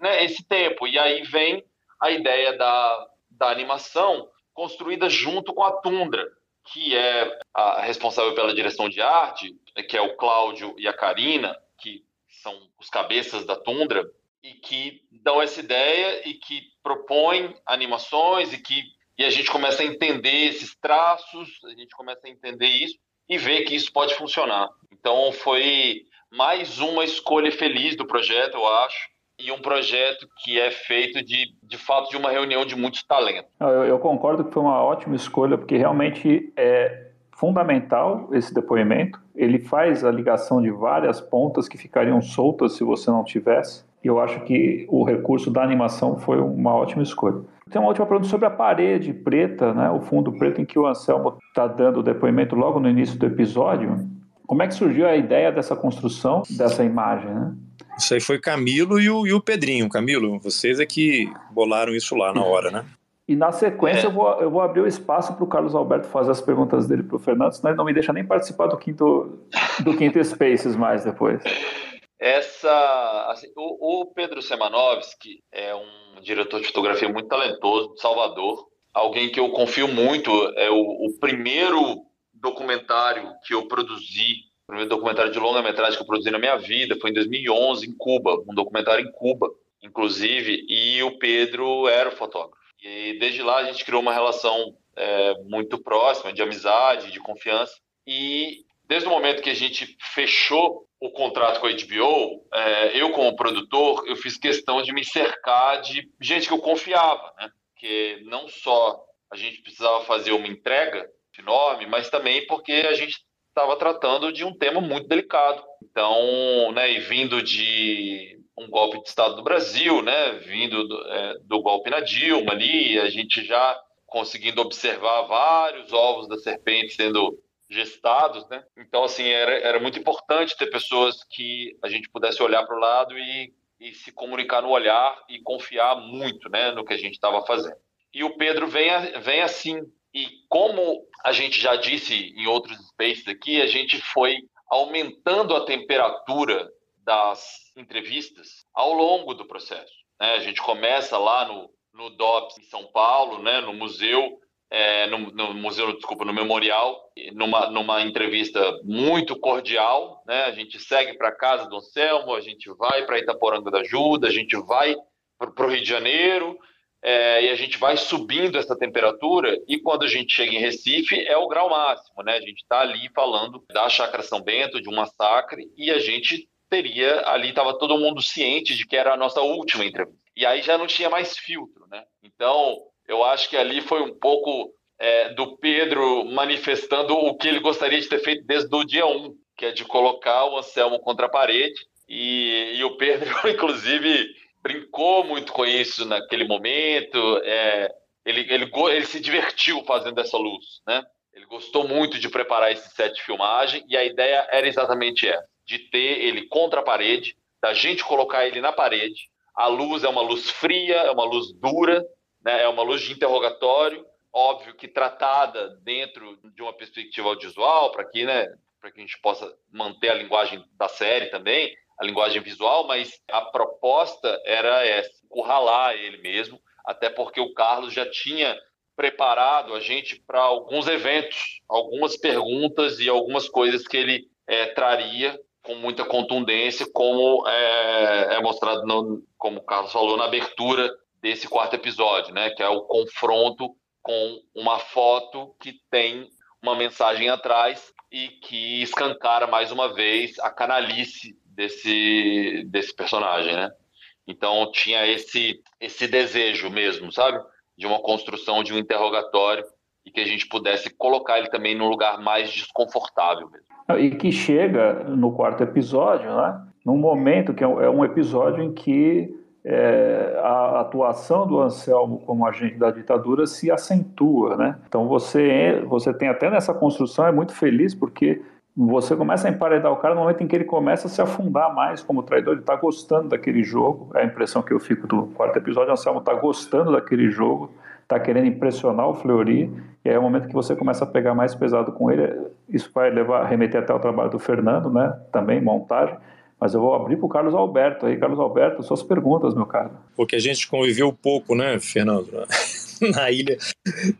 S14: né, esse tempo. E aí vem a ideia da, da animação construída junto com a Tundra, que é a responsável pela direção de arte, que é o Cláudio e a Karina, que são os cabeças da Tundra, e que dão essa ideia e que propõem animações e que e a gente começa a entender esses traços, a gente começa a entender isso e ver que isso pode funcionar. Então foi mais uma escolha feliz do projeto, eu acho, e um projeto que é feito de, de fato de uma reunião de muitos talentos.
S12: Eu, eu concordo que foi uma ótima escolha, porque realmente é fundamental esse depoimento. Ele faz a ligação de várias pontas que ficariam soltas se você não tivesse. E eu acho que o recurso da animação foi uma ótima escolha. Tem uma última pergunta sobre a parede preta, né, o fundo preto em que o Anselmo está dando o depoimento logo no início do episódio. Como é que surgiu a ideia dessa construção dessa imagem, né?
S13: Isso aí foi Camilo e o, e o Pedrinho. Camilo, vocês é que bolaram isso lá na hora, né?
S12: E na sequência é. eu, vou, eu vou abrir o espaço para o Carlos Alberto fazer as perguntas dele para o Fernando, senão ele não me deixa nem participar do quinto, do quinto Spaces mais depois.
S14: Essa, assim, o, o Pedro Semanovski é um diretor de fotografia muito talentoso de Salvador, alguém que eu confio muito, é o, o primeiro documentário que eu produzi, o primeiro documentário de longa-metragem que eu produzi na minha vida foi em 2011, em Cuba, um documentário em Cuba, inclusive, e o Pedro era o fotógrafo. E desde lá a gente criou uma relação é, muito próxima, de amizade, de confiança. E desde o momento que a gente fechou o contrato com a HBO, é, eu como produtor, eu fiz questão de me cercar de gente que eu confiava, né? Que não só a gente precisava fazer uma entrega enorme, mas também porque a gente estava tratando de um tema muito delicado. Então, né, e vindo de um golpe de Estado do Brasil, né, vindo do, é, do golpe na Dilma ali, a gente já conseguindo observar vários ovos da serpente sendo gestados, né? Então, assim, era, era muito importante ter pessoas que a gente pudesse olhar para o lado e, e se comunicar no olhar e confiar muito, né, no que a gente estava fazendo. E o Pedro vem, vem assim. E como a gente já disse em outros spaces aqui, a gente foi aumentando a temperatura das entrevistas ao longo do processo. Né? A gente começa lá no, no DOPS em São Paulo, né, no museu, é, no, no, museu, desculpa, no memorial, numa, numa entrevista muito cordial, né? A gente segue para casa do Anselmo, a gente vai para Itaporanga da Ajuda, a gente vai para o Rio de Janeiro, é, e a gente vai subindo essa temperatura, e quando a gente chega em Recife, é o grau máximo, né? A gente está ali falando da Chácara São Bento, de um massacre, e a gente teria, ali estava todo mundo ciente de que era a nossa última entrevista. E aí já não tinha mais filtro, né? Então, eu acho que ali foi um pouco é, do Pedro manifestando o que ele gostaria de ter feito desde o dia 1, que é de colocar o Anselmo contra a parede. E, e o Pedro, inclusive, brincou muito com isso naquele momento. É, ele, ele, ele se divertiu fazendo essa luz, né? Ele gostou muito de preparar esse set de filmagem e a ideia era exatamente essa, de ter ele contra a parede, da gente colocar ele na parede. A luz é uma luz fria, é uma luz dura, né? é uma luz de interrogatório, óbvio que tratada dentro de uma perspectiva audiovisual, para que, né, para que a gente possa manter a linguagem da série também, a linguagem visual, mas a proposta era essa, curralar ele mesmo, até porque o Carlos já tinha preparado a gente para alguns eventos, algumas perguntas e algumas coisas que ele é, traria com muita contundência, como é, é mostrado, no, como o Carlos falou, na abertura desse quarto episódio, né, que é o confronto com uma foto que tem uma mensagem atrás e que escancara mais uma vez a canalice desse, desse personagem, né? Então tinha esse esse desejo mesmo, sabe, de uma construção de um interrogatório e que a gente pudesse colocar ele também num lugar mais desconfortável mesmo.
S12: E que chega no quarto episódio, né? Num momento que é um é episódio em que é, a atuação do Anselmo como agente da ditadura se acentua, né? Então você você tem até nessa construção é muito feliz porque você começa a emparedar o cara no momento em que ele começa a se afundar mais como traidor, ele está gostando daquele jogo, é a impressão que eu fico do quarto episódio, Anselmo está gostando daquele jogo, está querendo impressionar o Fleury, e aí é o momento que você começa a pegar mais pesado com ele, isso vai levar, remeter até o trabalho do Fernando, né, também, montagem, mas eu vou abrir para o Carlos Alberto aí. Carlos Alberto, suas perguntas, meu caro.
S13: Porque a gente conviveu pouco, né, Fernando, na ilha.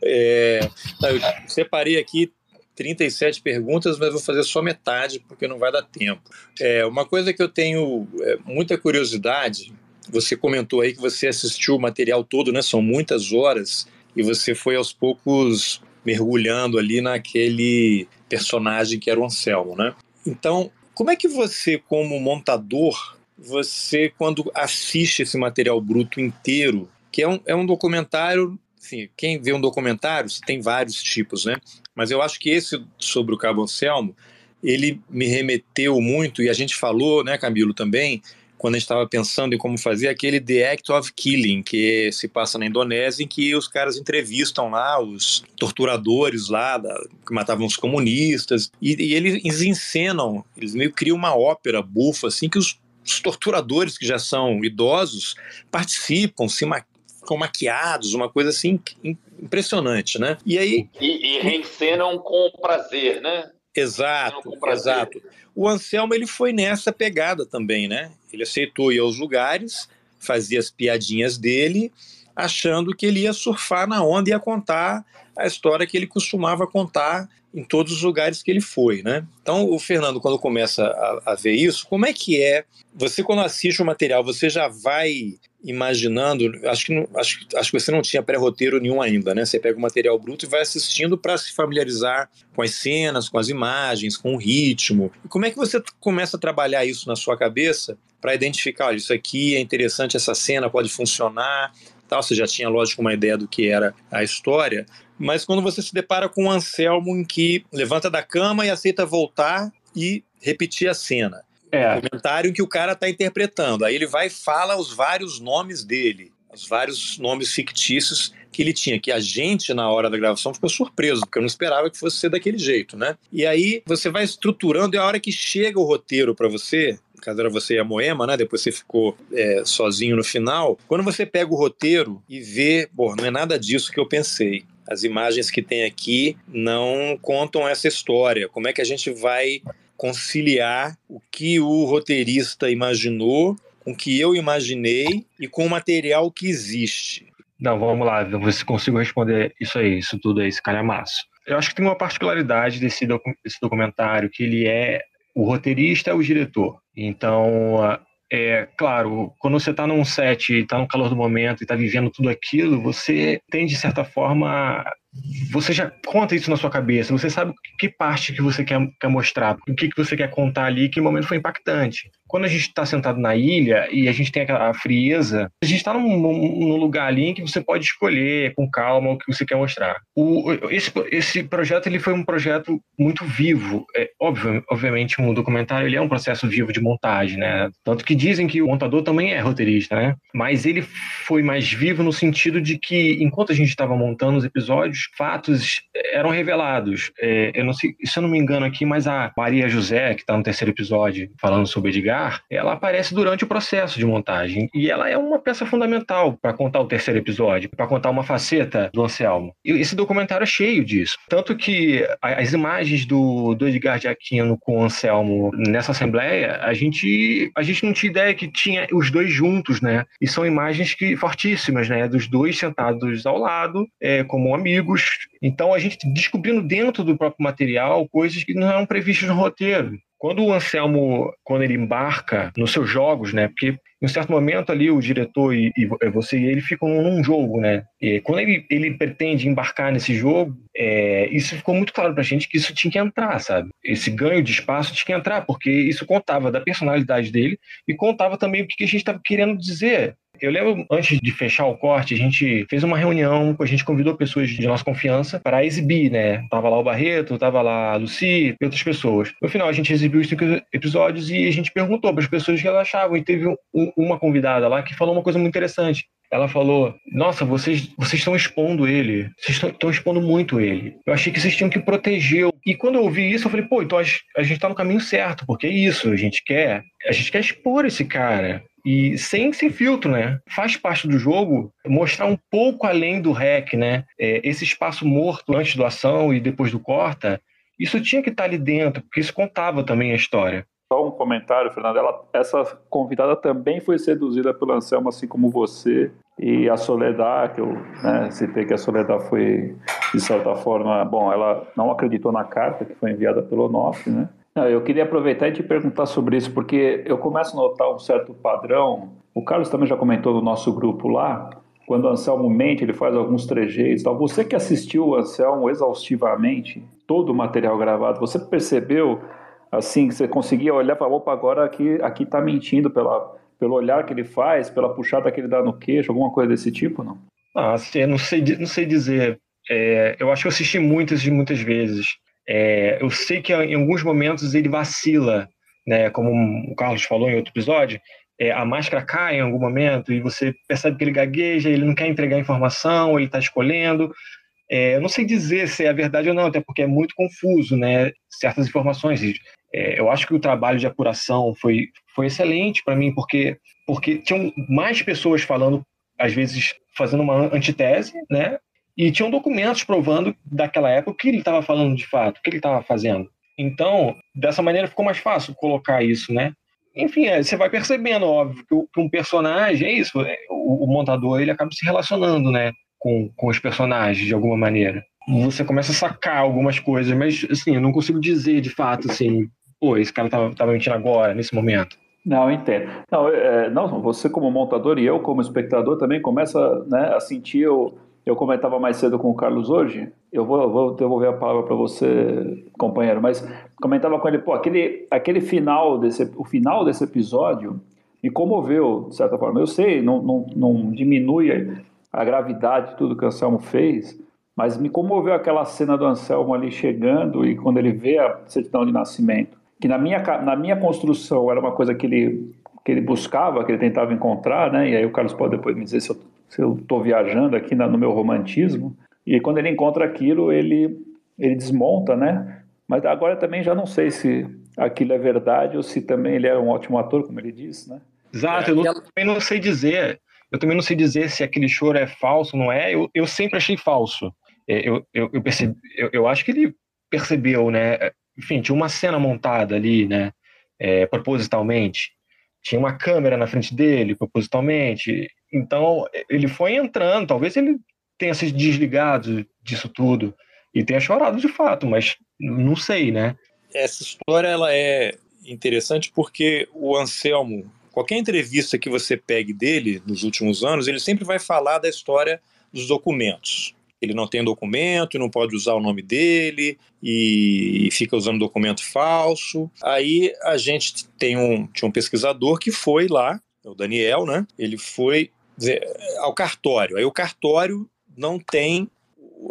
S13: É, eu separei aqui 37 perguntas, mas vou fazer só metade, porque não vai dar tempo. É, uma coisa que eu tenho é, muita curiosidade, você comentou aí que você assistiu o material todo, né? São muitas horas, e você foi aos poucos mergulhando ali naquele personagem que era o Anselmo, né? Então, como é que você, como montador, você, quando assiste esse material bruto inteiro, que é um, é um documentário, assim, quem vê um documentário, tem vários tipos, né? Mas eu acho que esse sobre o Cabo Anselmo, ele me remeteu muito, e a gente falou, né, Camilo, também, quando a gente estava pensando em como fazer aquele The Act of Killing, que se passa na Indonésia, em que os caras entrevistam lá os torturadores lá, da, que matavam os comunistas, e, e, eles encenam, eles meio criam uma ópera bufa, assim, que os, os torturadores que já são idosos participam, se ma ficam maquiados, uma coisa assim impressionante, né?
S14: E aí... E, e reencenam com prazer, né?
S13: Exato, exato. O Anselmo ele foi nessa pegada também, né? Ele aceitou ir aos lugares, fazia as piadinhas dele, achando que ele ia surfar na onda e ia contar a história que ele costumava contar em todos os lugares que ele foi, né? Então, o Fernando, quando começa a, a ver isso, como é que é? Você, quando assiste o material, você já vai imaginando, acho que, acho, acho que você não tinha pré-roteiro nenhum ainda, né? Você pega o material bruto e vai assistindo para se familiarizar com as cenas, com as imagens, com o ritmo. Como é que você começa a trabalhar isso na sua cabeça para identificar, olha, isso aqui é interessante, essa cena pode funcionar, tal. Você já tinha, lógico, uma ideia do que era a história, mas quando você se depara com um Anselmo em que levanta da cama e aceita voltar e repetir a cena.
S15: É.
S13: Comentário que o cara está interpretando. Aí ele vai e fala os vários nomes dele, os vários nomes fictícios que ele tinha, que a gente, na hora da gravação, ficou surpreso, porque eu não esperava que fosse ser daquele jeito, né? E aí você vai estruturando, e a hora que chega o roteiro para você, caso era você e a Moema, né? Depois você ficou é, sozinho no final. Quando você pega o roteiro e vê, pô, não é nada disso que eu pensei. As imagens que tem aqui não contam essa história. Como é que a gente vai conciliar o que o roteirista imaginou com o que eu imaginei e com o material que existe.
S15: Não, vamos lá, ver se consigo responder isso aí, isso tudo aí, esse calhamaço. Eu acho que tem uma particularidade desse, docu desse documentário, que ele é o roteirista é o diretor. Então, é claro, quando você está num set, está no calor do momento e está vivendo tudo aquilo, você tem de certa forma você já conta isso na sua cabeça, você sabe que parte que você quer, quer mostrar, o que, que você quer contar ali, que momento foi impactante. Quando a gente está sentado na ilha e a gente tem a frieza, a gente está num, num, lugar ali em que você pode escolher com calma o que você quer mostrar. O, esse, esse projeto ele foi um projeto muito vivo. É, óbvio, obviamente, um documentário ele é um processo vivo de montagem, né? Tanto que dizem que o montador também é roteirista, né? Mas ele foi mais vivo no sentido de que, enquanto a gente estava montando os episódios, fatos eram revelados. É, eu não sei, se eu não me engano aqui, mas a Maria José, que está no terceiro episódio, falando sobre Edgar, ela aparece durante o processo de montagem. E ela é uma peça fundamental para contar o terceiro episódio, para contar uma faceta do Anselmo. E esse documentário é cheio disso. Tanto que as imagens do, do Edgar de Aquino com o Anselmo nessa assembleia, a gente, a gente não tinha ideia que tinha os dois juntos, né? E são imagens que fortíssimas, né? Dos dois sentados ao lado, é, como então a gente descobrindo dentro do próprio material coisas que não eram previstas no roteiro. Quando o Anselmo, quando ele embarca nos seus jogos, né? Porque em um certo momento ali o diretor e, e você e ele ficam num jogo, né? E quando ele, ele pretende embarcar nesse jogo, é, isso ficou muito claro pra gente que isso tinha que entrar, sabe? Esse ganho de espaço tinha que entrar, porque isso contava da personalidade dele e contava também o que a gente estava querendo dizer. Eu lembro, antes de fechar o corte, a gente fez uma reunião, a gente convidou pessoas de nossa confiança para exibir, né? Tava lá o Barreto, tava lá a Lucy e outras pessoas. No final, a gente exibiu os cinco episódios e a gente perguntou para as pessoas o que elas achavam. E teve um, uma convidada lá que falou uma coisa muito interessante. Ela falou: Nossa, vocês vocês estão expondo ele. Vocês estão expondo muito ele. Eu achei que vocês tinham que proteger. E quando eu ouvi isso, eu falei: Pô, então a, a gente está no caminho certo, porque é isso. A gente quer. A gente quer expor esse cara e sem, sem filtro, né? Faz parte do jogo mostrar um pouco além do rec, né? É, esse espaço morto antes do ação e depois do corta, isso tinha que estar ali dentro, porque isso contava também a história.
S12: Só um comentário, Fernando. Ela, essa convidada também foi seduzida pelo Anselmo, assim como você. E a Soledad, que eu né, citei que a Soledad foi, de certa forma, bom, ela não acreditou na carta que foi enviada pelo Onofre, né? Não, eu queria aproveitar e te perguntar sobre isso, porque eu começo a notar um certo padrão. O Carlos também já comentou no nosso grupo lá, quando o Anselmo mente, ele faz alguns trejeitos. Tal. Você que assistiu o Anselmo exaustivamente, todo o material gravado, você percebeu assim que você conseguia olhar e falar, opa, agora aqui aqui está mentindo pela, pelo olhar que ele faz, pela puxada que ele dá no queixo, alguma coisa desse tipo, não?
S15: Ah, assim, não sei, não sei dizer. É, eu acho que eu assisti muitas e muitas vezes. É, eu sei que em alguns momentos ele vacila, né? Como o Carlos falou em outro episódio, é, a máscara cai em algum momento e você percebe que ele gagueja, ele não quer entregar informação, ele está escolhendo. É, eu não sei dizer se é verdade ou não, até porque é muito confuso, né? Certas informações. É, eu acho que o trabalho de apuração foi, foi excelente para mim, porque, porque tinham mais pessoas falando, às vezes fazendo uma antitese, né? E tinham documentos provando daquela época o que ele estava falando de fato, o que ele estava fazendo. Então, dessa maneira ficou mais fácil colocar isso, né? Enfim, é, você vai percebendo, óbvio, que, um personagem, é isso, é, o, o, montador ele acaba se relacionando, né, com, com os personagens de alguma maneira. você começa a sacar algumas coisas, mas assim, eu não consigo dizer de fato assim, pô, esse cara tava, tava mentindo agora, nesse momento.
S12: Não, entendo. Não, é, não, você como montador e eu como espectador também começa né, a sentir. Eu, eu comentava mais cedo com o Carlos hoje. Eu vou, eu vou devolver a palavra para você, companheiro. Mas comentava com ele, pô, aquele, aquele final desse, o final desse episódio me comoveu de certa forma. Eu sei, não, não, não diminui a gravidade de tudo que o Anselmo fez, mas me comoveu aquela cena do Anselmo ali chegando e quando ele vê a certidão de nascimento que na minha, na minha construção era uma coisa que ele, que ele buscava, que ele tentava encontrar, né? E aí o Carlos pode depois me dizer se eu estou viajando aqui no meu romantismo. E quando ele encontra aquilo, ele, ele desmonta, né? Mas agora também já não sei se aquilo é verdade ou se também ele é um ótimo ator, como ele disse, né?
S15: Exato, eu, não, eu também não sei dizer. Eu também não sei dizer se aquele choro é falso não é. Eu, eu sempre achei falso. É, eu, eu, eu, percebi, eu, eu acho que ele percebeu, né? enfim, tinha uma cena montada ali, né, é, propositalmente. Tinha uma câmera na frente dele, propositalmente. Então, ele foi entrando. Talvez ele tenha se desligado disso tudo e tenha chorado de fato, mas não sei, né?
S13: Essa história ela é interessante porque o Anselmo, qualquer entrevista que você pegue dele nos últimos anos, ele sempre vai falar da história dos documentos ele não tem documento, não pode usar o nome dele e fica usando documento falso. Aí a gente tem um, tinha um pesquisador que foi lá, é o Daniel, né? Ele foi dizer, ao cartório. Aí o cartório não tem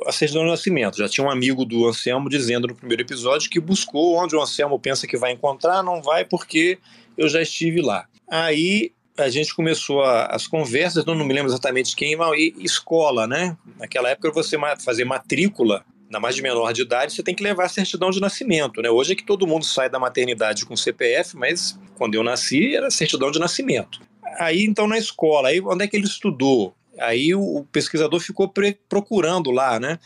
S13: a certidão de nascimento. Já tinha um amigo do Anselmo dizendo no primeiro episódio que buscou onde o Anselmo pensa que vai encontrar, não vai porque eu já estive lá. Aí a gente começou a, as conversas, não, não me lembro exatamente quem, mas escola, né? Naquela época você fazer matrícula, na mais de menor de idade, você tem que levar a certidão de nascimento, né? Hoje é que todo mundo sai da maternidade com CPF, mas quando eu nasci era certidão de nascimento. Aí então na escola, aí onde é que ele estudou? Aí o, o pesquisador ficou procurando lá, né?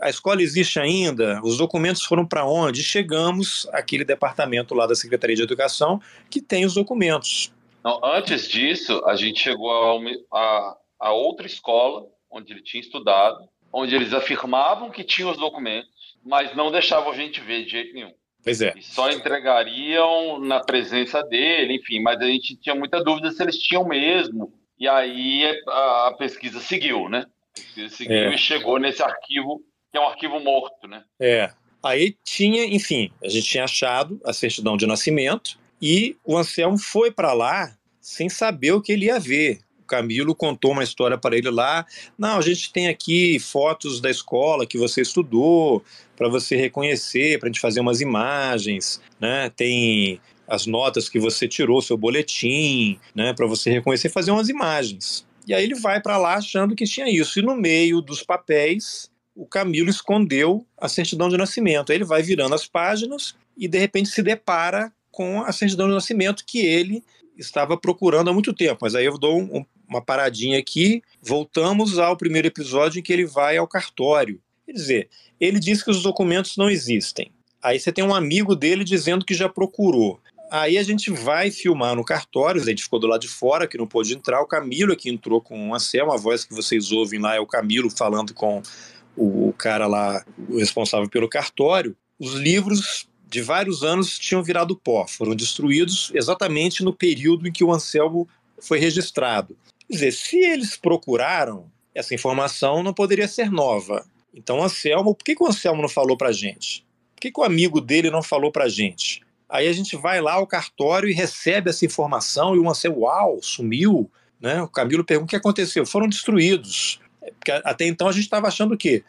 S13: A escola existe ainda? Os documentos foram para onde? Chegamos àquele departamento lá da Secretaria de Educação que tem os documentos.
S14: Não, antes disso, a gente chegou a, a, a outra escola onde ele tinha estudado, onde eles afirmavam que tinham os documentos, mas não deixavam a gente ver de jeito nenhum.
S13: Pois é.
S14: E só entregariam na presença dele, enfim, mas a gente tinha muita dúvida se eles tinham mesmo. E aí a, pesquisa seguiu, né? A pesquisa seguiu é. e chegou nesse arquivo, que é um arquivo morto, né?
S13: É. Aí tinha, enfim, a gente tinha achado a certidão de nascimento, e o Anselmo foi para lá sem saber o que ele ia ver. Camilo contou uma história para ele lá. Não, a gente tem aqui fotos da escola que você estudou para você reconhecer, para a gente fazer umas imagens, né? Tem as notas que você tirou, seu boletim, né? Para você reconhecer, fazer umas imagens. E aí ele vai para lá achando que tinha isso. E no meio dos papéis, o Camilo escondeu a certidão de nascimento. Aí ele vai virando as páginas e de repente se depara com a certidão de nascimento que ele estava procurando há muito tempo. Mas aí eu dou um, uma paradinha aqui. Voltamos ao primeiro episódio em que ele vai ao cartório. Quer dizer, ele diz que os documentos não existem. Aí você tem um amigo dele dizendo que já procurou. Aí a gente vai filmar no cartório, a gente ficou do lado de fora, que não pôde entrar. O Camilo aqui entrou com o Anselmo, a voz que vocês ouvem lá é o Camilo falando com o cara lá, o responsável pelo cartório. Os livros de vários anos tinham virado pó, foram destruídos exatamente no período em que o Anselmo foi registrado. Dizer, se eles procuraram, essa informação não poderia ser nova. Então, Anselmo, por que, que o Anselmo não falou para gente? Por que, que o amigo dele não falou para gente? Aí a gente vai lá ao cartório e recebe essa informação e o Anselmo, uau, sumiu. Né? O Camilo pergunta o que aconteceu. Foram destruídos. Porque até então a gente estava achando o quê?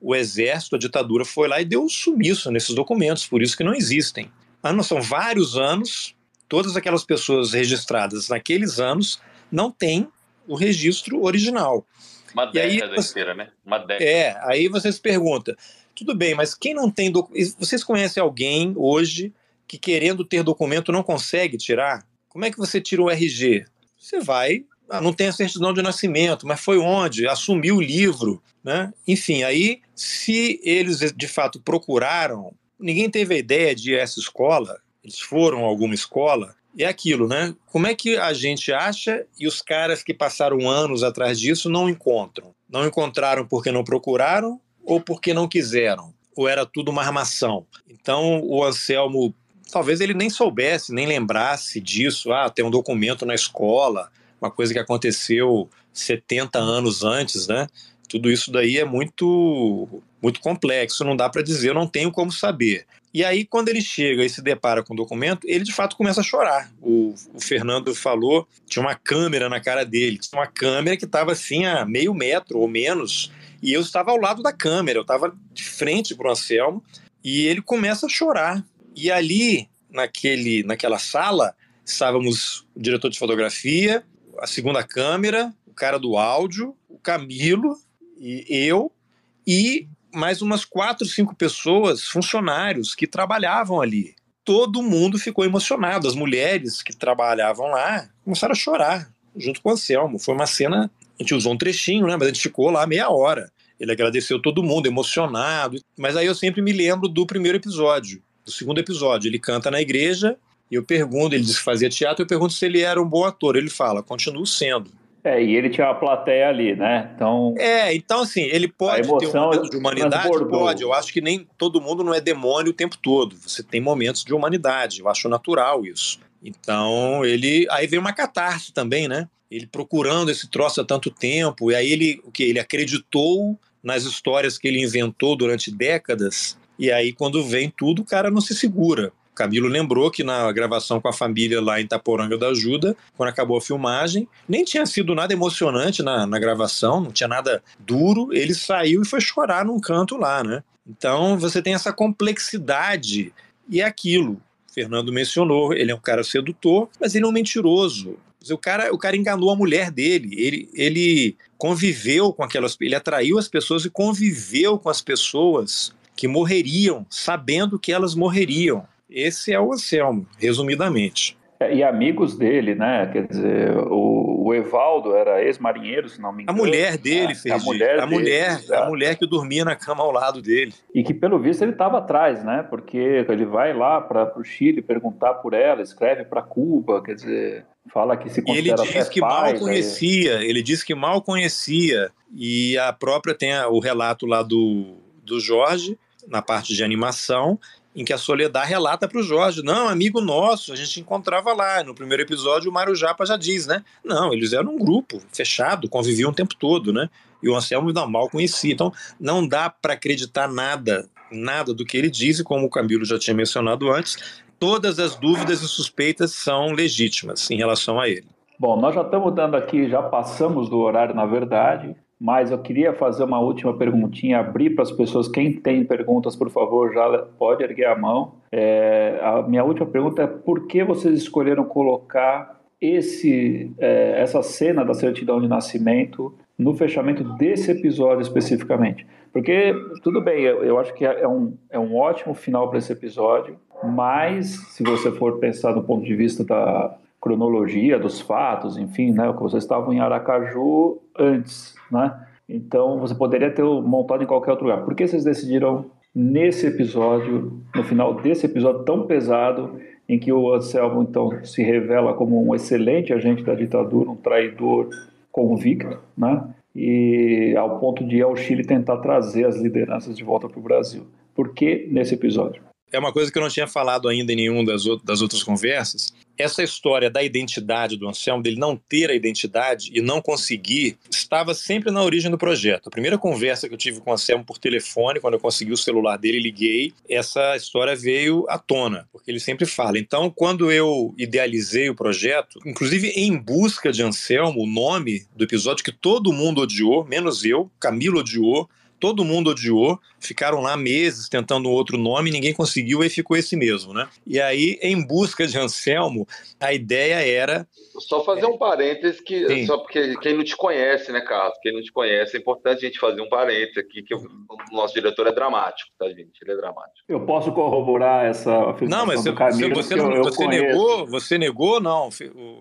S13: o exército, a ditadura foi lá e deu um sumiço nesses documentos, por isso que não existem. Mas não são vários anos, todas aquelas pessoas registradas naqueles anos não têm o registro original.
S14: Uma década aí, inteira, né? Uma década.
S13: É, aí você se pergunta, tudo bem, mas quem não tem documento. Vocês conhecem alguém hoje que querendo ter documento não consegue tirar? Como é que você tira o RG? Você vai ah, não tem a certidão de nascimento, mas foi onde? Assumiu o livro, né? Enfim, aí, se eles de fato procuraram, ninguém teve a ideia de ir a essa escola, eles foram a alguma escola, é aquilo, né? Como é que a gente acha e os caras que passaram anos atrás disso não encontram? Não encontraram porque não procuraram ou porque não quiseram, ou era tudo uma armação. Então o Anselmo, talvez ele nem soubesse, nem lembrasse disso. Ah, tem um documento na escola, uma coisa que aconteceu 70 anos antes, né? Tudo isso daí é muito muito complexo, não dá para dizer, eu não tenho como saber. E aí, quando ele chega e se depara com o documento, ele de fato começa a chorar. O, o Fernando falou, tinha uma câmera na cara dele, tinha uma câmera que estava assim a meio metro ou menos, e eu estava ao lado da câmera, eu estava de frente para o Anselmo, e ele começa a chorar. E ali, naquele, naquela sala, estávamos o diretor de fotografia, a segunda câmera, o cara do áudio, o Camilo e eu, e mais umas quatro, cinco pessoas, funcionários que trabalhavam ali. Todo mundo ficou emocionado. As mulheres que trabalhavam lá começaram a chorar junto com o Anselmo. Foi uma cena. A gente usou um trechinho, né? Mas a gente ficou lá meia hora. Ele agradeceu todo mundo, emocionado. Mas aí eu sempre me lembro do primeiro episódio, do segundo episódio. Ele canta na igreja e eu pergunto, ele disse que fazia teatro, eu pergunto se ele era um bom ator. Ele fala, continuo sendo.
S12: É, e ele tinha uma plateia ali, né? Então.
S13: É, então assim, ele pode ter um momento de humanidade? Pode. Eu acho que nem todo mundo não é demônio o tempo todo. Você tem momentos de humanidade. Eu acho natural isso. Então, ele. Aí vem uma catarse também, né? Ele procurando esse troço há tanto tempo. E aí ele o que? Ele acreditou nas histórias que ele inventou durante décadas. E aí, quando vem tudo, o cara não se segura. Camilo lembrou que na gravação com a família lá em Itaporanga da Ajuda, quando acabou a filmagem, nem tinha sido nada emocionante na, na gravação, não tinha nada duro. Ele saiu e foi chorar num canto lá, né? Então você tem essa complexidade e é aquilo. Fernando mencionou, ele é um cara sedutor, mas ele é um mentiroso. O cara, o cara enganou a mulher dele. Ele, ele conviveu com aquelas, ele atraiu as pessoas e conviveu com as pessoas que morreriam, sabendo que elas morreriam. Esse é o Anselmo, resumidamente.
S12: É, e amigos dele, né? Quer dizer, o, o Evaldo era ex-marinheiro, se não me engano.
S13: A mulher dele,
S12: fez. A mulher,
S13: a
S12: dele,
S13: mulher, a mulher que dormia na cama ao lado dele.
S12: E que pelo visto ele estava atrás, né? Porque ele vai lá para o Chile perguntar por ela, escreve para Cuba, quer dizer, fala que se considera
S13: e ele diz que
S12: pai,
S13: mal conhecia, ele diz que mal conhecia e a própria tem o relato lá do, do Jorge na parte de animação em que a Soledad relata para o Jorge, não, amigo nosso, a gente encontrava lá. No primeiro episódio, o Mário Japa já diz, né? Não, eles eram um grupo fechado, conviviam o tempo todo, né? E o Anselmo não, mal conhecia. Então, não dá para acreditar nada, nada do que ele diz, e como o Camilo já tinha mencionado antes, todas as dúvidas e suspeitas são legítimas em relação a ele.
S12: Bom, nós já estamos dando aqui, já passamos do horário, na verdade mas eu queria fazer uma última perguntinha, abrir para as pessoas. Quem tem perguntas, por favor, já pode erguer a mão. É, a minha última pergunta é: por que vocês escolheram colocar esse, é, essa cena da certidão de nascimento no fechamento desse episódio especificamente? Porque, tudo bem, eu, eu acho que é, é um, é um ótimo final para esse episódio, mas se você for pensar do ponto de vista da cronologia dos fatos, enfim, né, vocês estavam em Aracaju antes né? Então você poderia ter montado em qualquer outro lugar. Por que vocês decidiram nesse episódio, no final desse episódio tão pesado, em que o Anselmo então se revela como um excelente agente da ditadura, um traidor convicto, né? E ao ponto de ir ao Chile tentar trazer as lideranças de volta para o Brasil. Por que nesse episódio?
S13: É uma coisa que eu não tinha falado ainda em nenhuma das, outras conversas, essa história da identidade do Anselmo, dele não ter a identidade e não conseguir, estava sempre na origem do projeto. A primeira conversa que eu tive com o Anselmo por telefone, quando eu consegui o celular dele, liguei, essa história veio à tona, porque ele sempre fala. Então, quando eu idealizei o projeto, inclusive em busca de Anselmo, o nome do episódio que todo mundo odiou, menos eu, Camilo odiou, todo mundo odiou, ficaram lá meses tentando um outro nome, ninguém conseguiu e ficou esse mesmo, né? E aí, em busca de Anselmo, a ideia era.
S14: Só fazer um parênteses, que, Sim. só porque quem não te conhece, né, Carlos? Quem não te conhece, é importante a gente fazer um parênteses aqui, que o nosso diretor é dramático, tá, gente? Ele é dramático.
S12: Eu posso corroborar essa afirmação
S13: Não, mas você,
S12: Camilo,
S13: você, não, eu, você negou, você negou, não,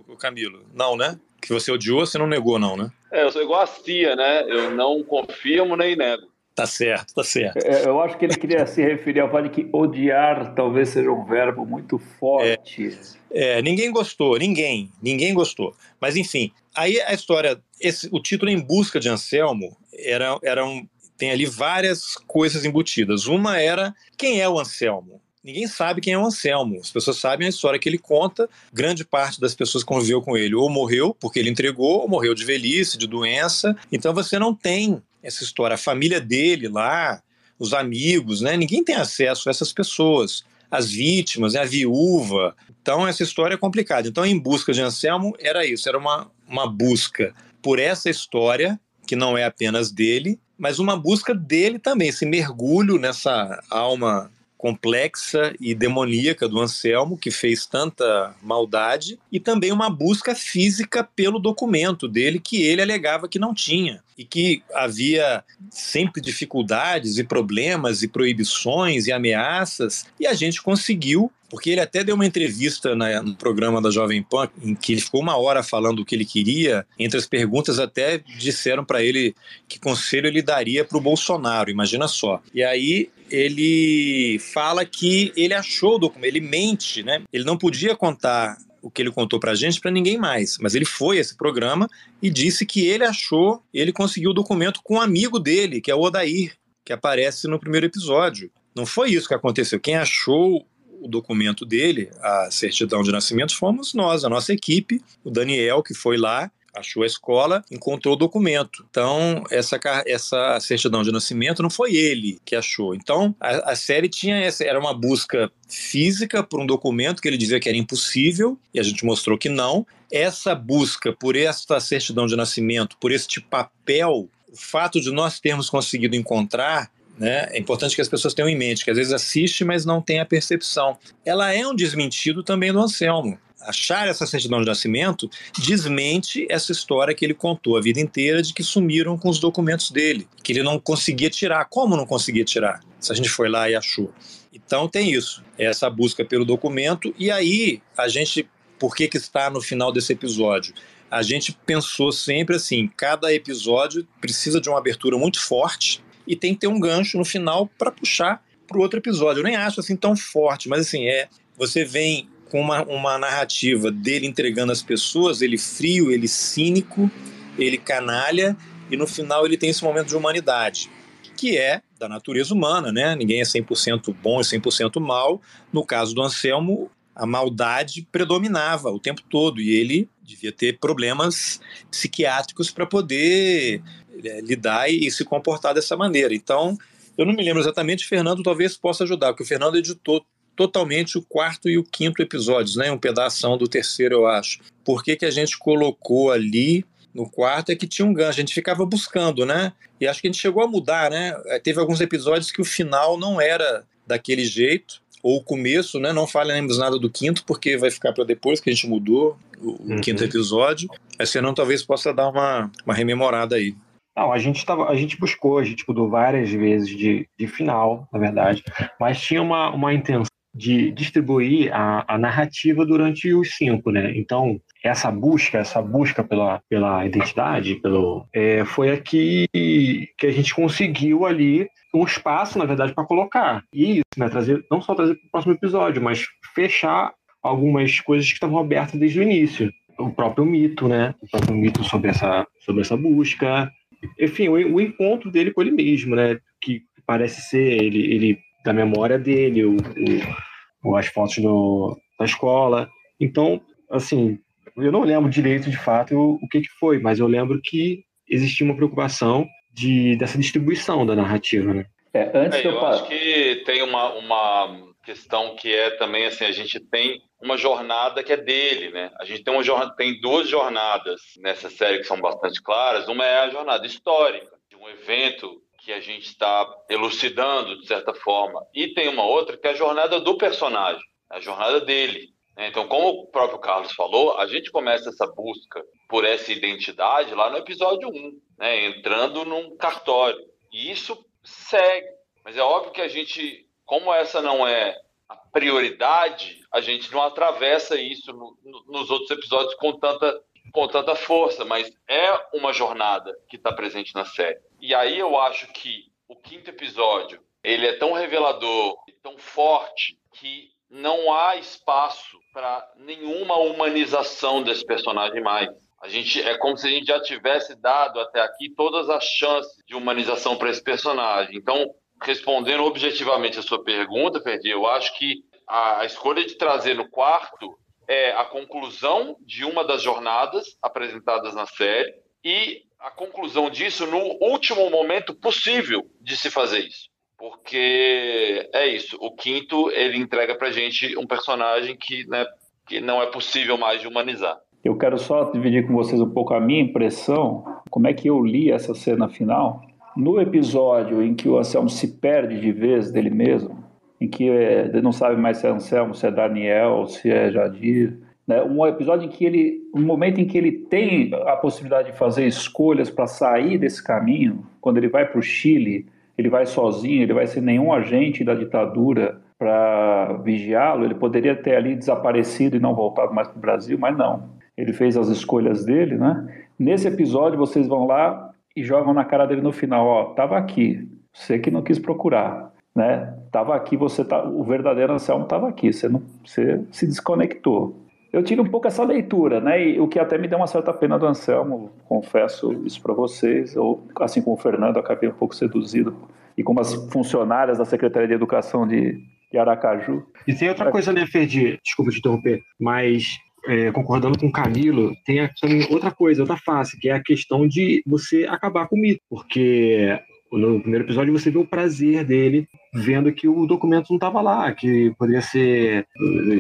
S13: o Camilo? Não, né? Que você odiou, você não negou, não, né?
S14: É, eu sou igual a Cia, né? Eu não confirmo nem nego.
S13: Tá certo, tá certo.
S12: É, eu acho que ele queria se referir ao fato de que odiar talvez seja um verbo muito forte.
S13: É, é, ninguém gostou, ninguém, ninguém gostou. Mas enfim, aí a história, esse, o título Em Busca de Anselmo era, era um, tem ali várias coisas embutidas. Uma era quem é o Anselmo? Ninguém sabe quem é o Anselmo. As pessoas sabem a história que ele conta. Grande parte das pessoas que conviveu com ele ou morreu porque ele entregou, ou morreu de velhice, de doença. Então você não tem essa história. A família dele lá, os amigos, né? Ninguém tem acesso a essas pessoas. As vítimas, né? a viúva. Então essa história é complicada. Então, em busca de Anselmo, era isso. Era uma, uma busca por essa história, que não é apenas dele, mas uma busca dele também, esse mergulho nessa alma complexa e demoníaca do Anselmo, que fez tanta maldade, e também uma busca física pelo documento dele, que ele alegava que não tinha, e que havia sempre dificuldades e problemas e proibições e ameaças, e a gente conseguiu porque ele até deu uma entrevista na, no programa da Jovem Pan, em que ele ficou uma hora falando o que ele queria. Entre as perguntas, até disseram para ele que conselho ele daria para o Bolsonaro, imagina só. E aí ele fala que ele achou o documento, ele mente, né? Ele não podia contar o que ele contou para a gente para ninguém mais, mas ele foi a esse programa e disse que ele achou, ele conseguiu o documento com um amigo dele, que é o Odair, que aparece no primeiro episódio. Não foi isso que aconteceu. Quem achou o documento dele, a certidão de nascimento, fomos nós, a nossa equipe, o Daniel, que foi lá, achou a escola, encontrou o documento. Então, essa, essa certidão de nascimento não foi ele que achou. Então, a, a série tinha essa, era uma busca física por um documento que ele dizia que era impossível, e a gente mostrou que não. Essa busca por esta certidão de nascimento, por este papel, o fato de nós termos conseguido encontrar né? É importante que as pessoas tenham em mente que às vezes assiste, mas não tem a percepção. Ela é um desmentido também do Anselmo. Achar essa certidão de nascimento desmente essa história que ele contou a vida inteira de que sumiram com os documentos dele, que ele não conseguia tirar. Como não conseguia tirar? Se a gente foi lá e achou. Então tem isso, essa busca pelo documento. E aí a gente, por que, que está no final desse episódio? A gente pensou sempre assim: cada episódio precisa de uma abertura muito forte e tem que ter um gancho no final para puxar para o outro episódio. Eu nem acho assim tão forte, mas assim, é você vem com uma, uma narrativa dele entregando as pessoas, ele frio, ele cínico, ele canalha, e no final ele tem esse momento de humanidade, que é da natureza humana, né? Ninguém é 100% bom e 100% mal. No caso do Anselmo, a maldade predominava o tempo todo e ele devia ter problemas psiquiátricos para poder é, lidar e, se comportar dessa maneira. Então, eu não me lembro exatamente, Fernando talvez possa ajudar, porque o Fernando editou totalmente o quarto e o quinto episódios, né? Um pedaço do terceiro, eu acho. Por que, que a gente colocou ali no quarto é que tinha um gancho, a gente ficava buscando, né? E acho que a gente chegou a mudar, né? É, teve alguns episódios que o final não era daquele jeito, ou o começo, né? Não falamos nada do quinto, porque vai ficar para depois que a gente mudou o, uhum. quinto episódio. Aí Fernando talvez possa dar uma, uma rememorada aí.
S15: Não, a gente, tava, a gente buscou, a gente mudou várias vezes de, de final, na verdade, mas tinha uma, uma intenção de distribuir a, a narrativa durante os cinco, né? Então, essa busca, essa busca pela, pela identidade, pelo, é, foi aqui que a gente conseguiu ali um espaço, na verdade, para colocar. E isso, né? Trazer, não só trazer para o próximo episódio, mas fechar algumas coisas que estavam abertas desde o início. O próprio mito, né? O próprio mito sobre essa, sobre essa busca, enfim, o, o, encontro dele com ele mesmo, né? Que parece ser ele, ele da memória dele, o, o, as fotos do, da escola. Então, assim, eu não lembro direito de fato o, o que, que foi, mas eu lembro que existia uma preocupação de, dessa distribuição da narrativa, né?
S14: É, antes é, eu, eu acho que tem uma, uma questão que é também assim, a gente tem uma jornada que é dele, né? A gente tem uma jornada, tem duas jornadas nessa série que são bastante claras. Uma é a jornada histórica de um evento que a gente está elucidando de certa forma, e tem uma outra que é a jornada do personagem, a jornada dele. Né? Então, como o próprio Carlos falou, a gente começa essa busca por essa identidade lá no episódio 1, né? entrando num cartório. E isso segue. Mas é óbvio que a gente, como essa não é a prioridade, a gente não atravessa isso no, no, nos outros episódios com tanta, com tanta força, mas é uma jornada que está presente na série. E aí eu acho que o quinto episódio ele é tão revelador, tão forte que não há espaço para nenhuma humanização desse personagem mais. A gente é como se a gente já tivesse dado até aqui todas as chances de humanização para esse personagem. Então, respondendo objetivamente a sua pergunta, Ferdi, eu acho que a escolha de trazer no quarto é a conclusão de uma das jornadas apresentadas na série e a conclusão disso no último momento possível de se fazer isso. Porque é isso, o quinto ele entrega pra gente um personagem que, né, que não é possível mais de humanizar.
S12: Eu quero só dividir com vocês um pouco a minha impressão, como é que eu li essa cena final. No episódio em que o Anselmo se perde de vez dele mesmo, em que é, ele não sabe mais se é Anselmo, se é Daniel, se é Jadir, né? um episódio em que ele, um momento em que ele tem a possibilidade de fazer escolhas para sair desse caminho, quando ele vai para o Chile, ele vai sozinho, ele vai sem nenhum agente da ditadura para vigiá-lo, ele poderia ter ali desaparecido e não voltado mais para o Brasil, mas não ele fez as escolhas dele, né? Nesse episódio vocês vão lá e jogam na cara dele no final, ó, tava aqui, você que não quis procurar, né? Tava aqui, você tá, o verdadeiro Anselmo tava aqui, você não, você se desconectou. Eu tive um pouco essa leitura, né? E o que até me deu uma certa pena do Anselmo, confesso isso para vocês. Eu, assim como o Fernando, acabei um pouco seduzido e como as funcionárias da Secretaria de Educação de, de Aracaju.
S15: E tem outra coisa, né, Ferdi? Desculpa te interromper, mas é, concordando com o Camilo, tem também outra coisa, outra face, que é a questão de você acabar com o mito. Porque no primeiro episódio você vê o prazer dele vendo que o documento não estava lá, que poderia ser.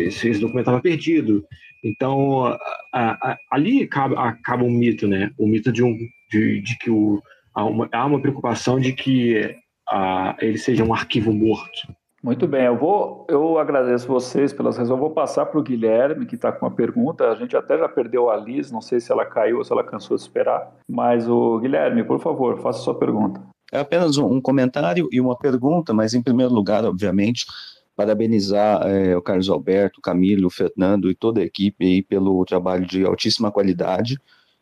S15: esse documento estava perdido. Então, a, a, ali acaba, acaba um mito, né? O mito de, um, de, de que o, há, uma, há uma preocupação de que a, ele seja um arquivo morto.
S12: Muito bem, eu vou, eu agradeço vocês pelas razões. Eu vou passar para o Guilherme, que está com uma pergunta. A gente até já perdeu a Liz, não sei se ela caiu ou se ela cansou de esperar. Mas o Guilherme, por favor, faça sua pergunta.
S16: É apenas um comentário e uma pergunta, mas em primeiro lugar, obviamente, parabenizar é, o Carlos Alberto, Camilo, Fernando e toda a equipe aí pelo trabalho de altíssima qualidade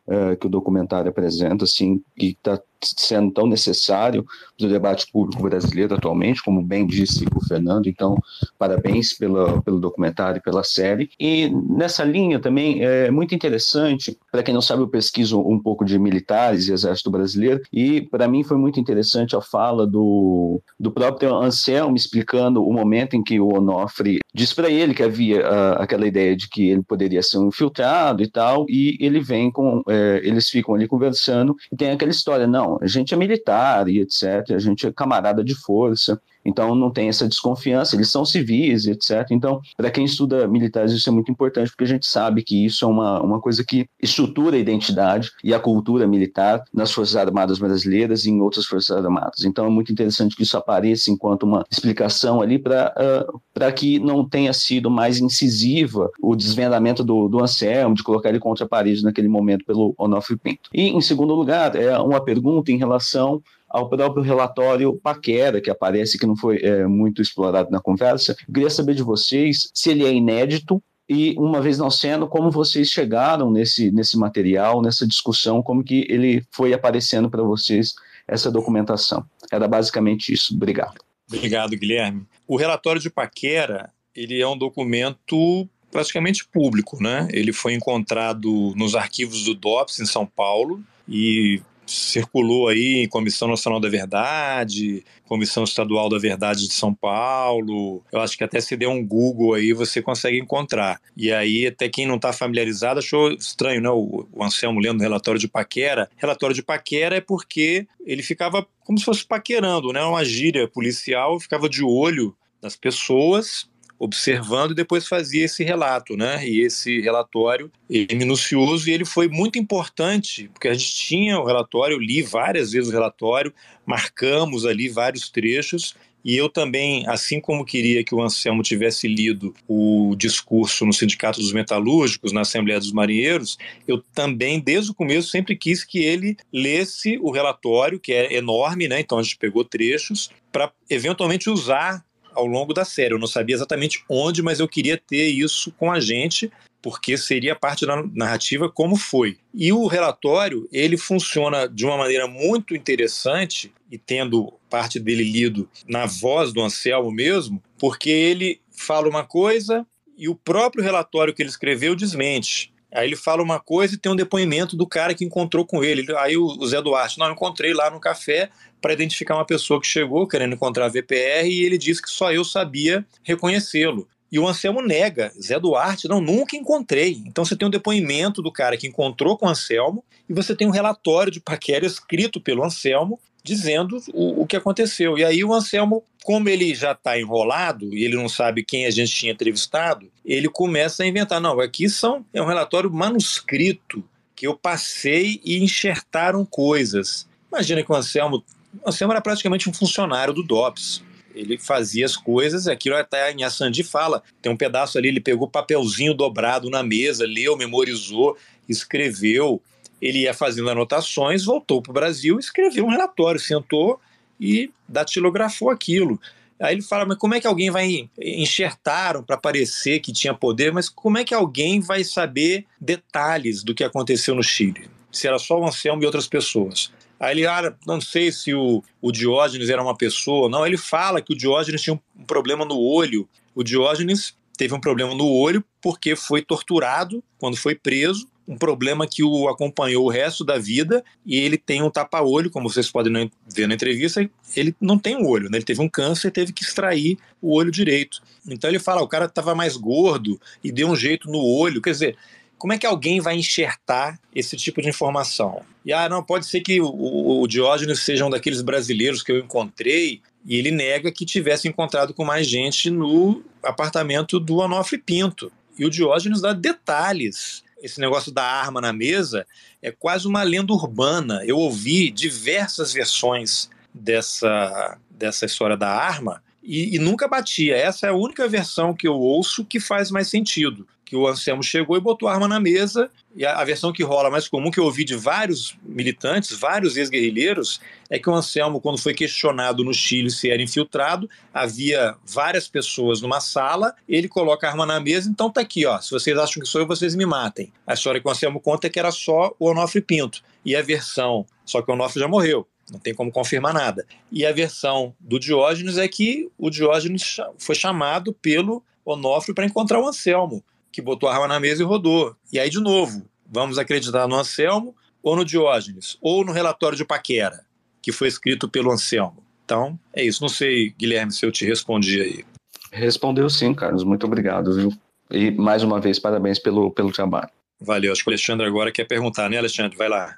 S16: uh, que o documentário apresenta, assim, e está sendo tão necessário para o debate público brasileiro atualmente, como bem disse o Fernando. Então, parabéns pela, pelo documentário e pela série. E nessa linha também é muito interessante, para quem não sabe, eu pesquiso um pouco de militares e exército brasileiro, e para mim foi muito interessante a fala do, do próprio Anselmo explicando o momento em que o Onofre disse para ele que havia uh, aquela ideia de que ele poderia ser um infiltrado e tal, e ele vem com, é, eles ficam ali conversando, e tem aquela história, não, a gente é militar e etc., a gente é camarada de força, então não tem essa desconfiança, eles são civis, etc. Então, para quem estuda militares, isso é muito importante, porque a gente sabe que isso é uma, uma coisa que estrutura a identidade e a cultura militar nas Forças Armadas brasileiras e em outras Forças Armadas. Então, é muito interessante que isso apareça enquanto uma explicação ali para uh, que não tenha sido mais incisiva o desvendamento do, do Anselmo, de colocar ele contra Paris naquele momento pelo Onofre Pinto. E, em segundo lugar, é uma pergunta em relação ao próprio relatório Paquera, que aparece, que não foi é, muito explorado na conversa. Eu queria saber de vocês se ele é inédito e, uma vez não sendo, como vocês chegaram nesse, nesse material, nessa discussão, como que ele foi aparecendo para vocês, essa documentação. Era basicamente isso. Obrigado.
S13: Obrigado, Guilherme. O relatório de Paquera, ele é um documento praticamente público, né? Ele foi encontrado nos arquivos do DOPS em São Paulo e circulou aí em Comissão Nacional da Verdade, Comissão Estadual da Verdade de São Paulo. Eu acho que até se der um Google aí você consegue encontrar. E aí, até quem não está familiarizado achou estranho, né? O, Anselmo lendo o relatório de Paquera. Relatório de Paquera é porque ele ficava como se fosse paquerando, né? Uma gíria policial, ficava de olho nas pessoas observando e depois fazia esse relato, né? E esse relatório é minucioso e ele foi muito importante, porque a gente tinha o relatório, eu li várias vezes o relatório, marcamos ali vários trechos e eu também, assim como queria que o Anselmo tivesse lido o discurso no Sindicato dos Metalúrgicos, na Assembleia dos Marinheiros, eu também, desde o começo, sempre quis que ele lesse o relatório, que é enorme, né? Então a gente pegou trechos, para eventualmente usar ao longo da série. Eu não sabia exatamente onde, mas eu queria ter isso com a gente, porque seria parte da narrativa como foi. E o relatório, ele funciona de uma maneira muito interessante, e tendo parte dele lido na voz do Anselmo mesmo, porque ele fala uma coisa e o próprio relatório que ele escreveu desmente. Aí ele fala uma coisa e tem um depoimento do cara que encontrou com ele. Aí o Zé Duarte, não, eu encontrei lá no café para identificar uma pessoa que chegou querendo encontrar a VPR e ele disse que só eu sabia reconhecê-lo. E o Anselmo nega, Zé Duarte, não, nunca encontrei. Então você tem um depoimento do cara que encontrou com o Anselmo e você tem um relatório de paquera escrito pelo Anselmo dizendo o, o que aconteceu. E aí o Anselmo, como ele já está enrolado e ele não sabe quem a gente tinha entrevistado, ele começa a inventar. Não, aqui são, é um relatório manuscrito que eu passei e enxertaram coisas. Imagina que o Anselmo, o Anselmo era praticamente um funcionário do DOPS. Ele fazia as coisas, aquilo até em Assandi fala. Tem um pedaço ali, ele pegou papelzinho dobrado na mesa, leu, memorizou, escreveu ele ia fazendo anotações, voltou para o Brasil, escreveu um relatório, sentou e datilografou aquilo. Aí ele fala, mas como é que alguém vai enxertaram para parecer que tinha poder, mas como é que alguém vai saber detalhes do que aconteceu no Chile? Se era só o Anselmo e outras pessoas. Aí ele, ah, não sei se o, o Diógenes era uma pessoa. Não, ele fala que o Diógenes tinha um problema no olho. O Diógenes teve um problema no olho porque foi torturado quando foi preso um problema que o acompanhou o resto da vida e ele tem um tapa-olho, como vocês podem ver na entrevista, ele não tem um olho, né? ele teve um câncer e teve que extrair o olho direito. Então ele fala, o cara estava mais gordo e deu um jeito no olho, quer dizer, como é que alguém vai enxertar esse tipo de informação? E ah, não, pode ser que o, o Diógenes seja um daqueles brasileiros que eu encontrei e ele nega que tivesse encontrado com mais gente no apartamento do Onofre Pinto. E o Diógenes dá detalhes esse negócio da arma na mesa é quase uma lenda urbana. Eu ouvi diversas versões dessa, dessa história da arma e, e, nunca batia. Essa é a única versão que eu ouço que faz mais sentido. Que o Anselmo chegou e botou a arma na mesa, e a, a versão que rola mais comum, que eu ouvi de vários militantes, vários ex-guerrilheiros, é que o Anselmo, quando foi questionado no Chile se era infiltrado, havia várias pessoas numa sala, ele coloca a arma na mesa, então tá aqui, ó. Se vocês acham que sou eu, vocês me matem. A história que o Anselmo conta é que era só o Onofre Pinto. E a versão, só que o Onofre já morreu não tem como confirmar nada. E a versão do Diógenes é que o Diógenes foi chamado pelo Onofre para encontrar o Anselmo, que botou a arma na mesa e rodou. E aí, de novo, vamos acreditar no Anselmo ou no Diógenes, ou no relatório de Paquera, que foi escrito pelo Anselmo. Então, é isso. Não sei, Guilherme, se eu te respondi aí.
S16: Respondeu sim, Carlos. Muito obrigado, viu? E mais uma vez, parabéns pelo, pelo trabalho.
S13: Valeu. Acho que o Alexandre agora quer perguntar, né, Alexandre? Vai lá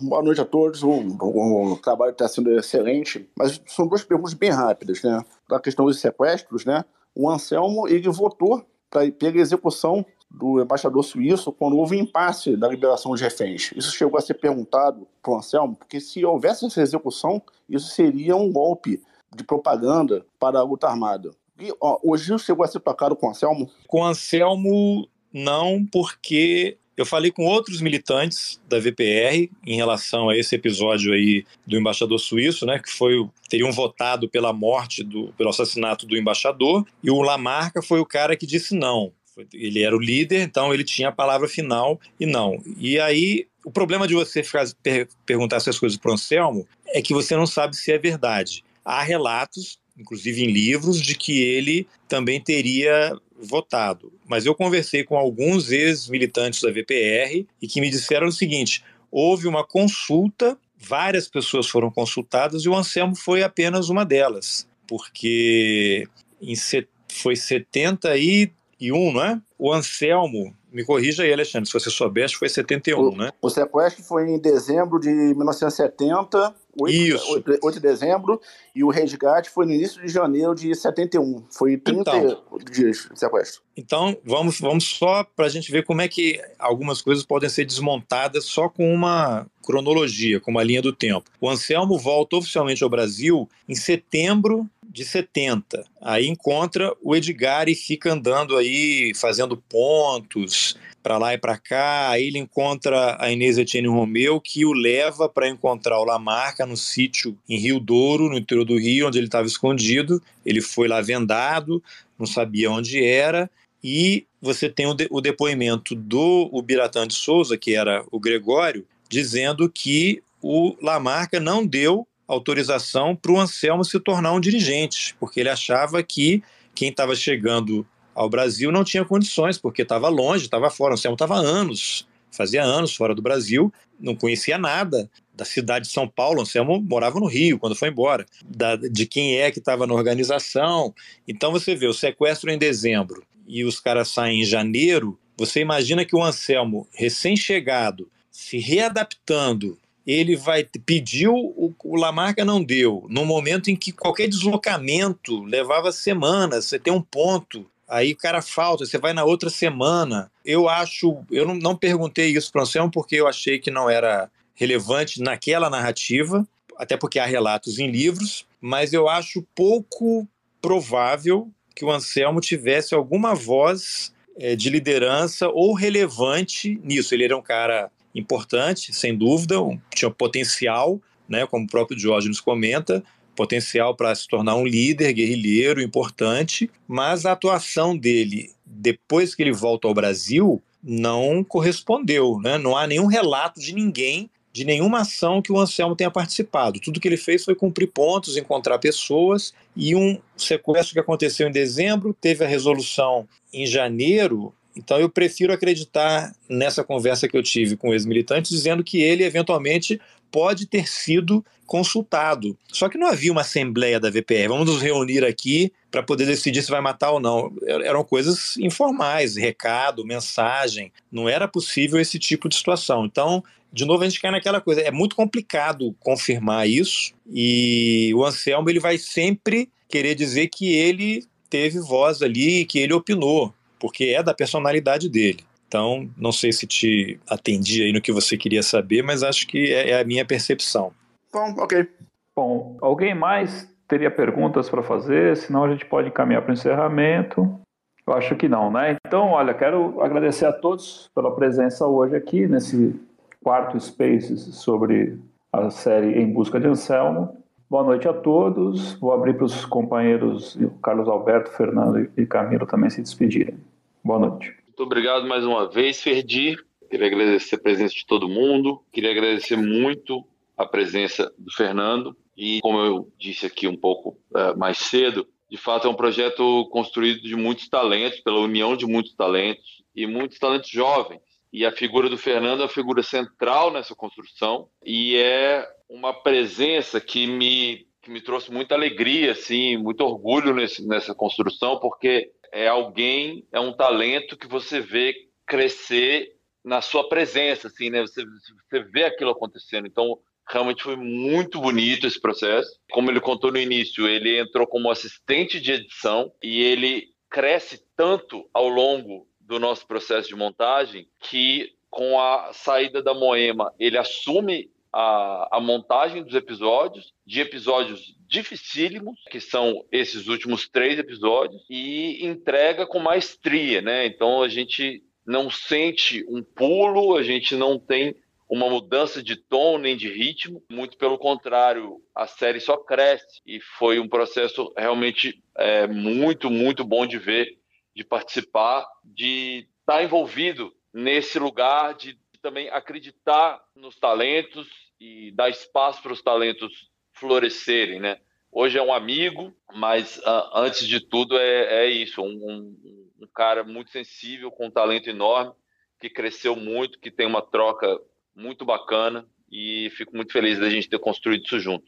S17: boa noite a todos. O, o, o trabalho está sendo excelente, mas são duas perguntas bem rápidas, né? Da questão dos sequestros, né? O Anselmo ele votou pela execução do embaixador suíço quando houve impasse da liberação de reféns. Isso chegou a ser perguntado para o Anselmo, porque se houvesse essa execução, isso seria um golpe de propaganda para a luta armada. E ó, hoje chegou a ser tocado com o Anselmo?
S13: Com o Anselmo, não, porque eu falei com outros militantes da VPR em relação a esse episódio aí do embaixador suíço, né, que foi teriam votado pela morte do pelo assassinato do embaixador, e o Lamarca foi o cara que disse não. Ele era o líder, então ele tinha a palavra final e não. E aí o problema de você ficar, per, perguntar essas coisas para o Anselmo é que você não sabe se é verdade. Há relatos, inclusive em livros, de que ele também teria votado. Mas eu conversei com alguns ex-militantes da VPR e que me disseram o seguinte: houve uma consulta, várias pessoas foram consultadas e o Anselmo foi apenas uma delas, porque em set, foi 71, não é? O Anselmo, me corrija aí, Alexandre, se você que foi 71,
S17: o,
S13: né?
S17: O sequestro foi em dezembro de 1970 8,
S13: Isso.
S17: 8, 8 de dezembro, e o resgate foi no início de janeiro de 71. Foi 30 então, dias de sequestro.
S13: Então, vamos, vamos só para a gente ver como é que algumas coisas podem ser desmontadas só com uma cronologia, com uma linha do tempo. O Anselmo volta oficialmente ao Brasil em setembro de 70. Aí encontra o Edgar e fica andando aí, fazendo pontos, para lá e para cá. Aí ele encontra a Inês Etienne Romeu, que o leva para encontrar o Lamarca no sítio em Rio Douro, no interior do Rio, onde ele estava escondido. Ele foi lá vendado, não sabia onde era. E você tem o, de, o depoimento do Ubiratã de Souza, que era o Gregório, dizendo que o Lamarca não deu autorização para o Anselmo se tornar um dirigente, porque ele achava que quem estava chegando ao Brasil não tinha condições, porque estava longe, estava fora. O Anselmo estava anos, fazia anos fora do Brasil, não conhecia nada da cidade de São Paulo. Anselmo morava no Rio quando foi embora, da, de quem é que estava na organização. Então você vê o sequestro em dezembro e os caras saem em janeiro. Você imagina que o Anselmo, recém-chegado, se readaptando, ele vai pedir o, o Lamarca não deu, no momento em que qualquer deslocamento levava semanas, você tem um ponto, aí o cara falta, você vai na outra semana. Eu acho, eu não, não perguntei isso para o Anselmo porque eu achei que não era relevante naquela narrativa, até porque há relatos em livros, mas eu acho pouco provável que o Anselmo tivesse alguma voz é, de liderança ou relevante nisso. Ele era um cara importante, sem dúvida, um, tinha potencial, né, como o próprio Diógenes comenta, potencial para se tornar um líder guerrilheiro importante, mas a atuação dele depois que ele volta ao Brasil não correspondeu, né? Não há nenhum relato de ninguém de nenhuma ação que o Anselmo tenha participado. Tudo que ele fez foi cumprir pontos, encontrar pessoas e um sequestro que aconteceu em dezembro, teve a resolução em janeiro. Então eu prefiro acreditar nessa conversa que eu tive com ex-militantes, dizendo que ele eventualmente pode ter sido consultado. Só que não havia uma assembleia da VPR. Vamos nos reunir aqui para poder decidir se vai matar ou não. Eram coisas informais, recado, mensagem. Não era possível esse tipo de situação. Então, de novo a gente cai naquela coisa, é muito complicado confirmar isso e o Anselmo ele vai sempre querer dizer que ele teve voz ali, que ele opinou, porque é da personalidade dele. Então, não sei se te atendi aí no que você queria saber, mas acho que é, é a minha percepção.
S17: Bom, ok.
S12: Bom, alguém mais teria perguntas para fazer? Senão a gente pode encaminhar para o encerramento. Eu acho que não, né? Então, olha, quero agradecer a todos pela presença hoje aqui nesse quarto Spaces sobre a série Em Busca de Anselmo. Boa noite a todos. Vou abrir para os companheiros Carlos Alberto, Fernando e Camilo também se despedirem. Boa noite.
S14: Muito obrigado mais uma vez, Ferdi. Queria agradecer a presença de todo mundo. Queria agradecer muito a presença do Fernando. E, como eu disse aqui um pouco uh, mais cedo, de fato é um projeto construído de muitos talentos, pela união de muitos talentos e muitos talentos jovens e a figura do Fernando é uma figura central nessa construção e é uma presença que me, que me trouxe muita alegria, assim, muito orgulho nesse, nessa construção, porque é alguém, é um talento que você vê crescer na sua presença, assim, né? Você, você vê aquilo acontecendo. Então, realmente foi muito bonito esse processo. Como ele contou no início, ele entrou como assistente de edição e ele cresce tanto ao longo do nosso processo de montagem que com a saída da Moema ele assume a, a, montagem dos episódios, de episódios dificílimos, que são esses últimos três episódios, e entrega com maestria, né? Então a gente não sente um pulo, a gente não tem uma mudança de tom nem de ritmo, muito pelo contrário, a série só cresce e foi um processo realmente é, muito, muito bom de ver de participar, de estar envolvido nesse lugar, de também acreditar nos talentos e dar espaço para os talentos florescerem, né? Hoje é um amigo, mas uh, antes de tudo é, é isso, um, um, um, cara muito sensível, com um talento enorme, que cresceu muito, que tem uma troca muito bacana e fico muito feliz da gente ter construído isso junto.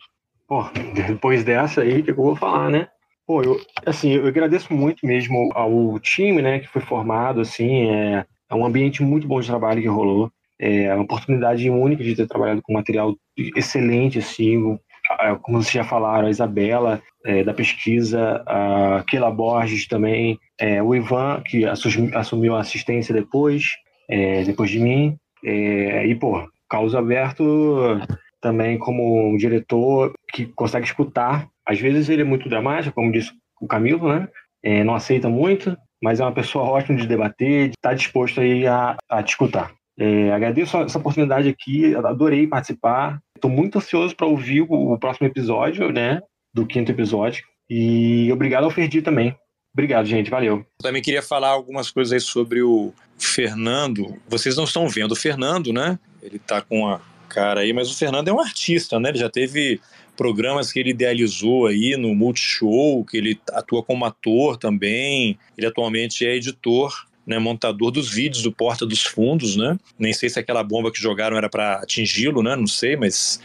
S15: Pô, depois dessa aí, que eu vou falar, né? Pô, eu, assim, eu agradeço muito mesmo ao time, né, que foi formado, assim, é, é um ambiente muito bom de trabalho que rolou, é uma oportunidade única de ter trabalhado com material excelente, assim, como vocês já falaram, a Isabela, é, da pesquisa, a Keila Borges também, é, o Ivan, que assumiu a assistência depois, é, depois de mim, é, e, pô, Carlos Alberto também como um diretor que consegue escutar às vezes ele é muito dramático, como disse o Camilo, né? É, não aceita muito, mas é uma pessoa ótima de debater, de estar tá disposto aí a, a te escutar. É, agradeço essa oportunidade aqui, adorei participar. Estou muito ansioso para ouvir o, o, próximo episódio, né? Do quinto episódio. E obrigado ao Ferdi também. Obrigado, gente. Valeu.
S13: Também queria falar algumas coisas aí sobre o Fernando. Vocês não estão vendo o Fernando, né? Ele está com a cara aí, mas o Fernando é um artista, né? Ele já teve programas que ele idealizou aí no Multishow, que ele atua como ator também. Ele atualmente é editor né, montador dos vídeos do Porta dos Fundos, né? Nem sei se aquela bomba que jogaram era para atingi-lo, né? Não sei, mas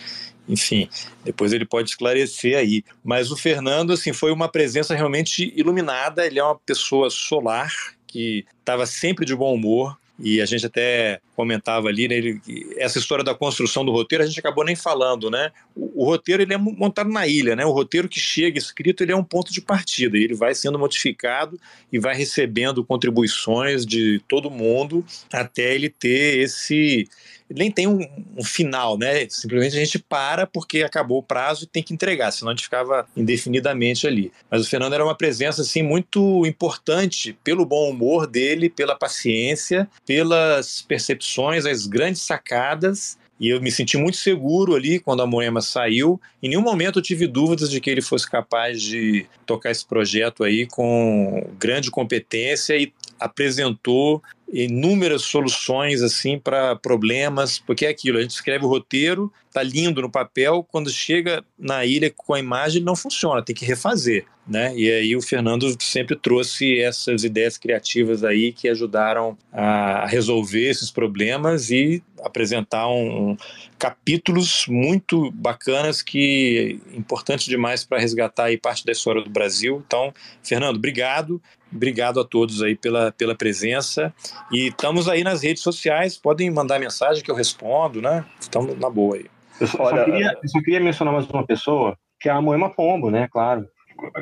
S13: enfim, depois ele pode esclarecer aí. Mas o Fernando, assim, foi uma presença realmente iluminada. Ele é uma pessoa solar que estava sempre de bom humor. E a gente até comentava ali, né, ele, essa história da construção do roteiro, a gente acabou nem falando, né? O, o, roteiro ele é montado na ilha, né? O roteiro que chega escrito, ele é um ponto de partida, ele vai sendo modificado e vai recebendo contribuições de todo mundo até ele ter esse nem tem um, um, final, né? Simplesmente a gente para porque acabou o prazo e tem que entregar, senão a gente ficava indefinidamente ali. Mas o Fernando era uma presença assim muito importante pelo bom humor dele, pela paciência, pelas percepções, as grandes sacadas e eu me senti muito seguro ali quando a Moema saiu. Em nenhum momento eu tive dúvidas de que ele fosse capaz de tocar esse projeto aí com grande competência e apresentou inúmeras soluções assim para problemas, porque é aquilo, a gente escreve o roteiro, tá lindo no papel, quando chega na ilha com a imagem não funciona, tem que refazer, né? E aí o Fernando sempre trouxe essas ideias criativas aí que ajudaram a resolver esses problemas e apresentar um, um capítulos muito bacanas que importantes demais para resgatar aí parte da história do Brasil. Então, Fernando, obrigado. Obrigado a todos aí pela, pela presença. E estamos aí nas redes sociais, podem mandar mensagem que eu respondo, né? Estamos na boa aí.
S15: Eu só, Olha... só, queria, eu só queria mencionar mais uma pessoa, que é a Moema Pombo, né? Claro.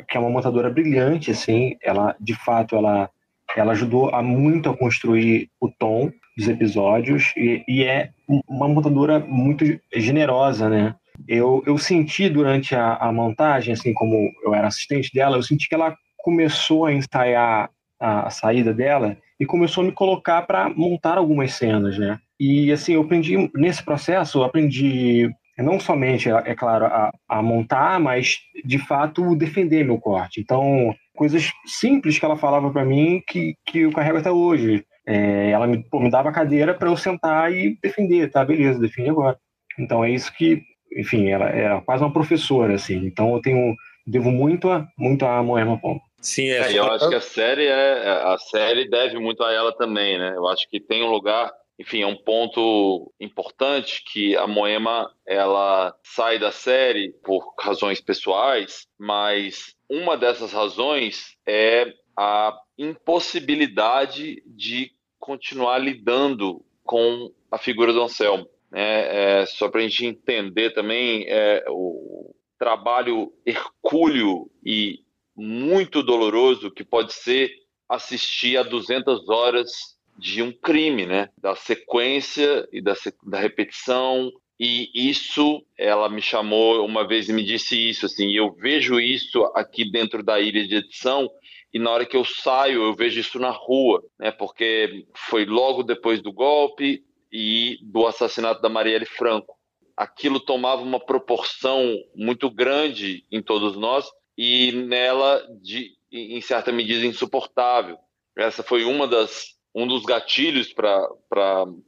S15: Que é uma montadora brilhante, assim. Ela, de fato, ela, ela ajudou a muito a construir o tom dos episódios e, e é uma montadora muito generosa, né? Eu, eu senti durante a, a montagem, assim como eu era assistente dela, eu senti que ela começou a ensaiar a, a saída dela e começou a me colocar para montar algumas cenas, né? E assim, eu aprendi nesse processo, eu aprendi não somente, é, é claro, a, a, montar, mas de fato defender meu corte. Então, coisas simples que ela falava para mim que, que eu carrego até hoje. É, ela me, pô, me dava a cadeira para eu sentar e defender, tá? Beleza, defende agora. Então é isso que, enfim, ela era quase uma professora, assim. Então eu tenho, devo muito a, muito a Moema Pombo.
S14: Sim, é. é eu acho que a série é a série deve muito a ela também, né? Eu acho que tem um lugar, enfim, é um ponto importante que a Moema ela sai da série por razões pessoais, mas uma dessas razões é a impossibilidade de continuar lidando com a figura do Anselmo. É, é, só para a gente entender também é, o trabalho hercúleo e muito doloroso que pode ser assistir a 200 horas de um crime, né? Da sequência e da, da repetição. E isso, ela me chamou uma vez e me disse isso, assim, eu vejo isso aqui dentro da ilha de edição e na hora que eu saio eu vejo isso na rua, né? Porque foi logo depois do golpe e do assassinato da Marielle Franco. Aquilo tomava uma proporção muito grande em todos nós e nela de em certa medida insuportável. Essa foi uma das um dos gatilhos para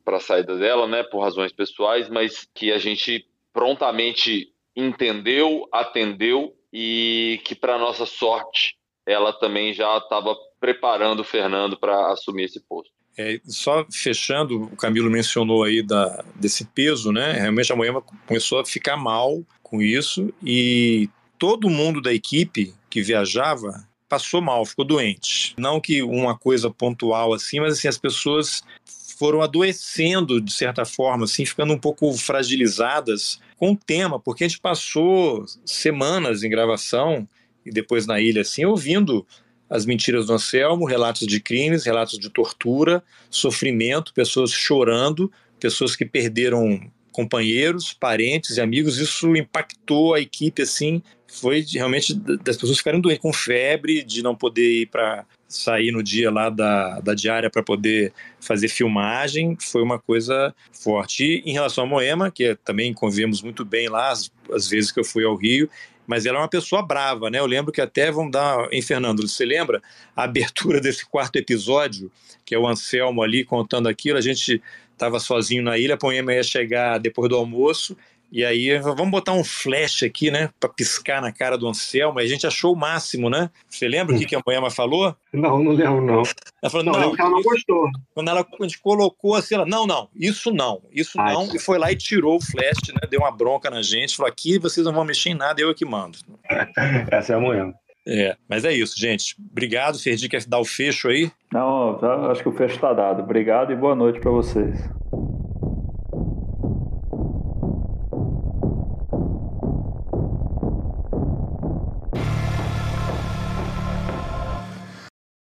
S14: a saída dela, né, por razões pessoais, mas que a gente prontamente entendeu, atendeu e que para nossa sorte ela também já estava preparando o Fernando para assumir esse posto.
S13: É, só fechando, o Camilo mencionou aí da, desse peso, né? Realmente a Moema começou a ficar mal com isso e todo mundo da equipe que viajava passou mal, ficou doente. Não que uma coisa pontual assim, mas assim as pessoas foram adoecendo de certa forma, assim, ficando um pouco fragilizadas com o tema, porque a gente passou semanas em gravação e depois na ilha, assim, ouvindo as mentiras do Anselmo, relatos de crimes, relatos de tortura, sofrimento, pessoas chorando, pessoas que perderam companheiros, parentes e amigos. Isso impactou a equipe, assim, foi realmente das pessoas ficarem doentes, com febre, de não poder ir para sair no dia lá da, da diária para poder fazer filmagem, foi uma coisa forte. E em relação a Moema, que também convivemos muito bem lá, as, as vezes que eu fui ao Rio, mas ela é uma pessoa brava, né? Eu lembro que até vamos dar. Em Fernando, você lembra a abertura desse quarto episódio, que é o Anselmo ali contando aquilo? A gente estava sozinho na ilha, a Poema ia chegar depois do almoço, E aí, vamos botar um flash aqui, né? Pra piscar na cara do Anselmo. A gente achou o máximo, né? Você lembra o que, que a Moema falou?
S15: Não, não lembro, não.
S13: Ela falou,
S15: Não,
S13: não,
S15: ela não gostou.
S13: Quando ela a gente colocou assim, ela, não, não, isso não, isso
S15: Ai,
S13: não. E foi lá e tirou o flash, né? Deu uma bronca na gente. Falou, aqui vocês não vão mexer em nada, eu é que mando.
S15: Essa é a Moema.
S13: É, mas é isso, gente. Obrigado. Ferdi quer dar o fecho aí?
S12: Não, já acho que o fecho está dado. Obrigado e boa noite para vocês.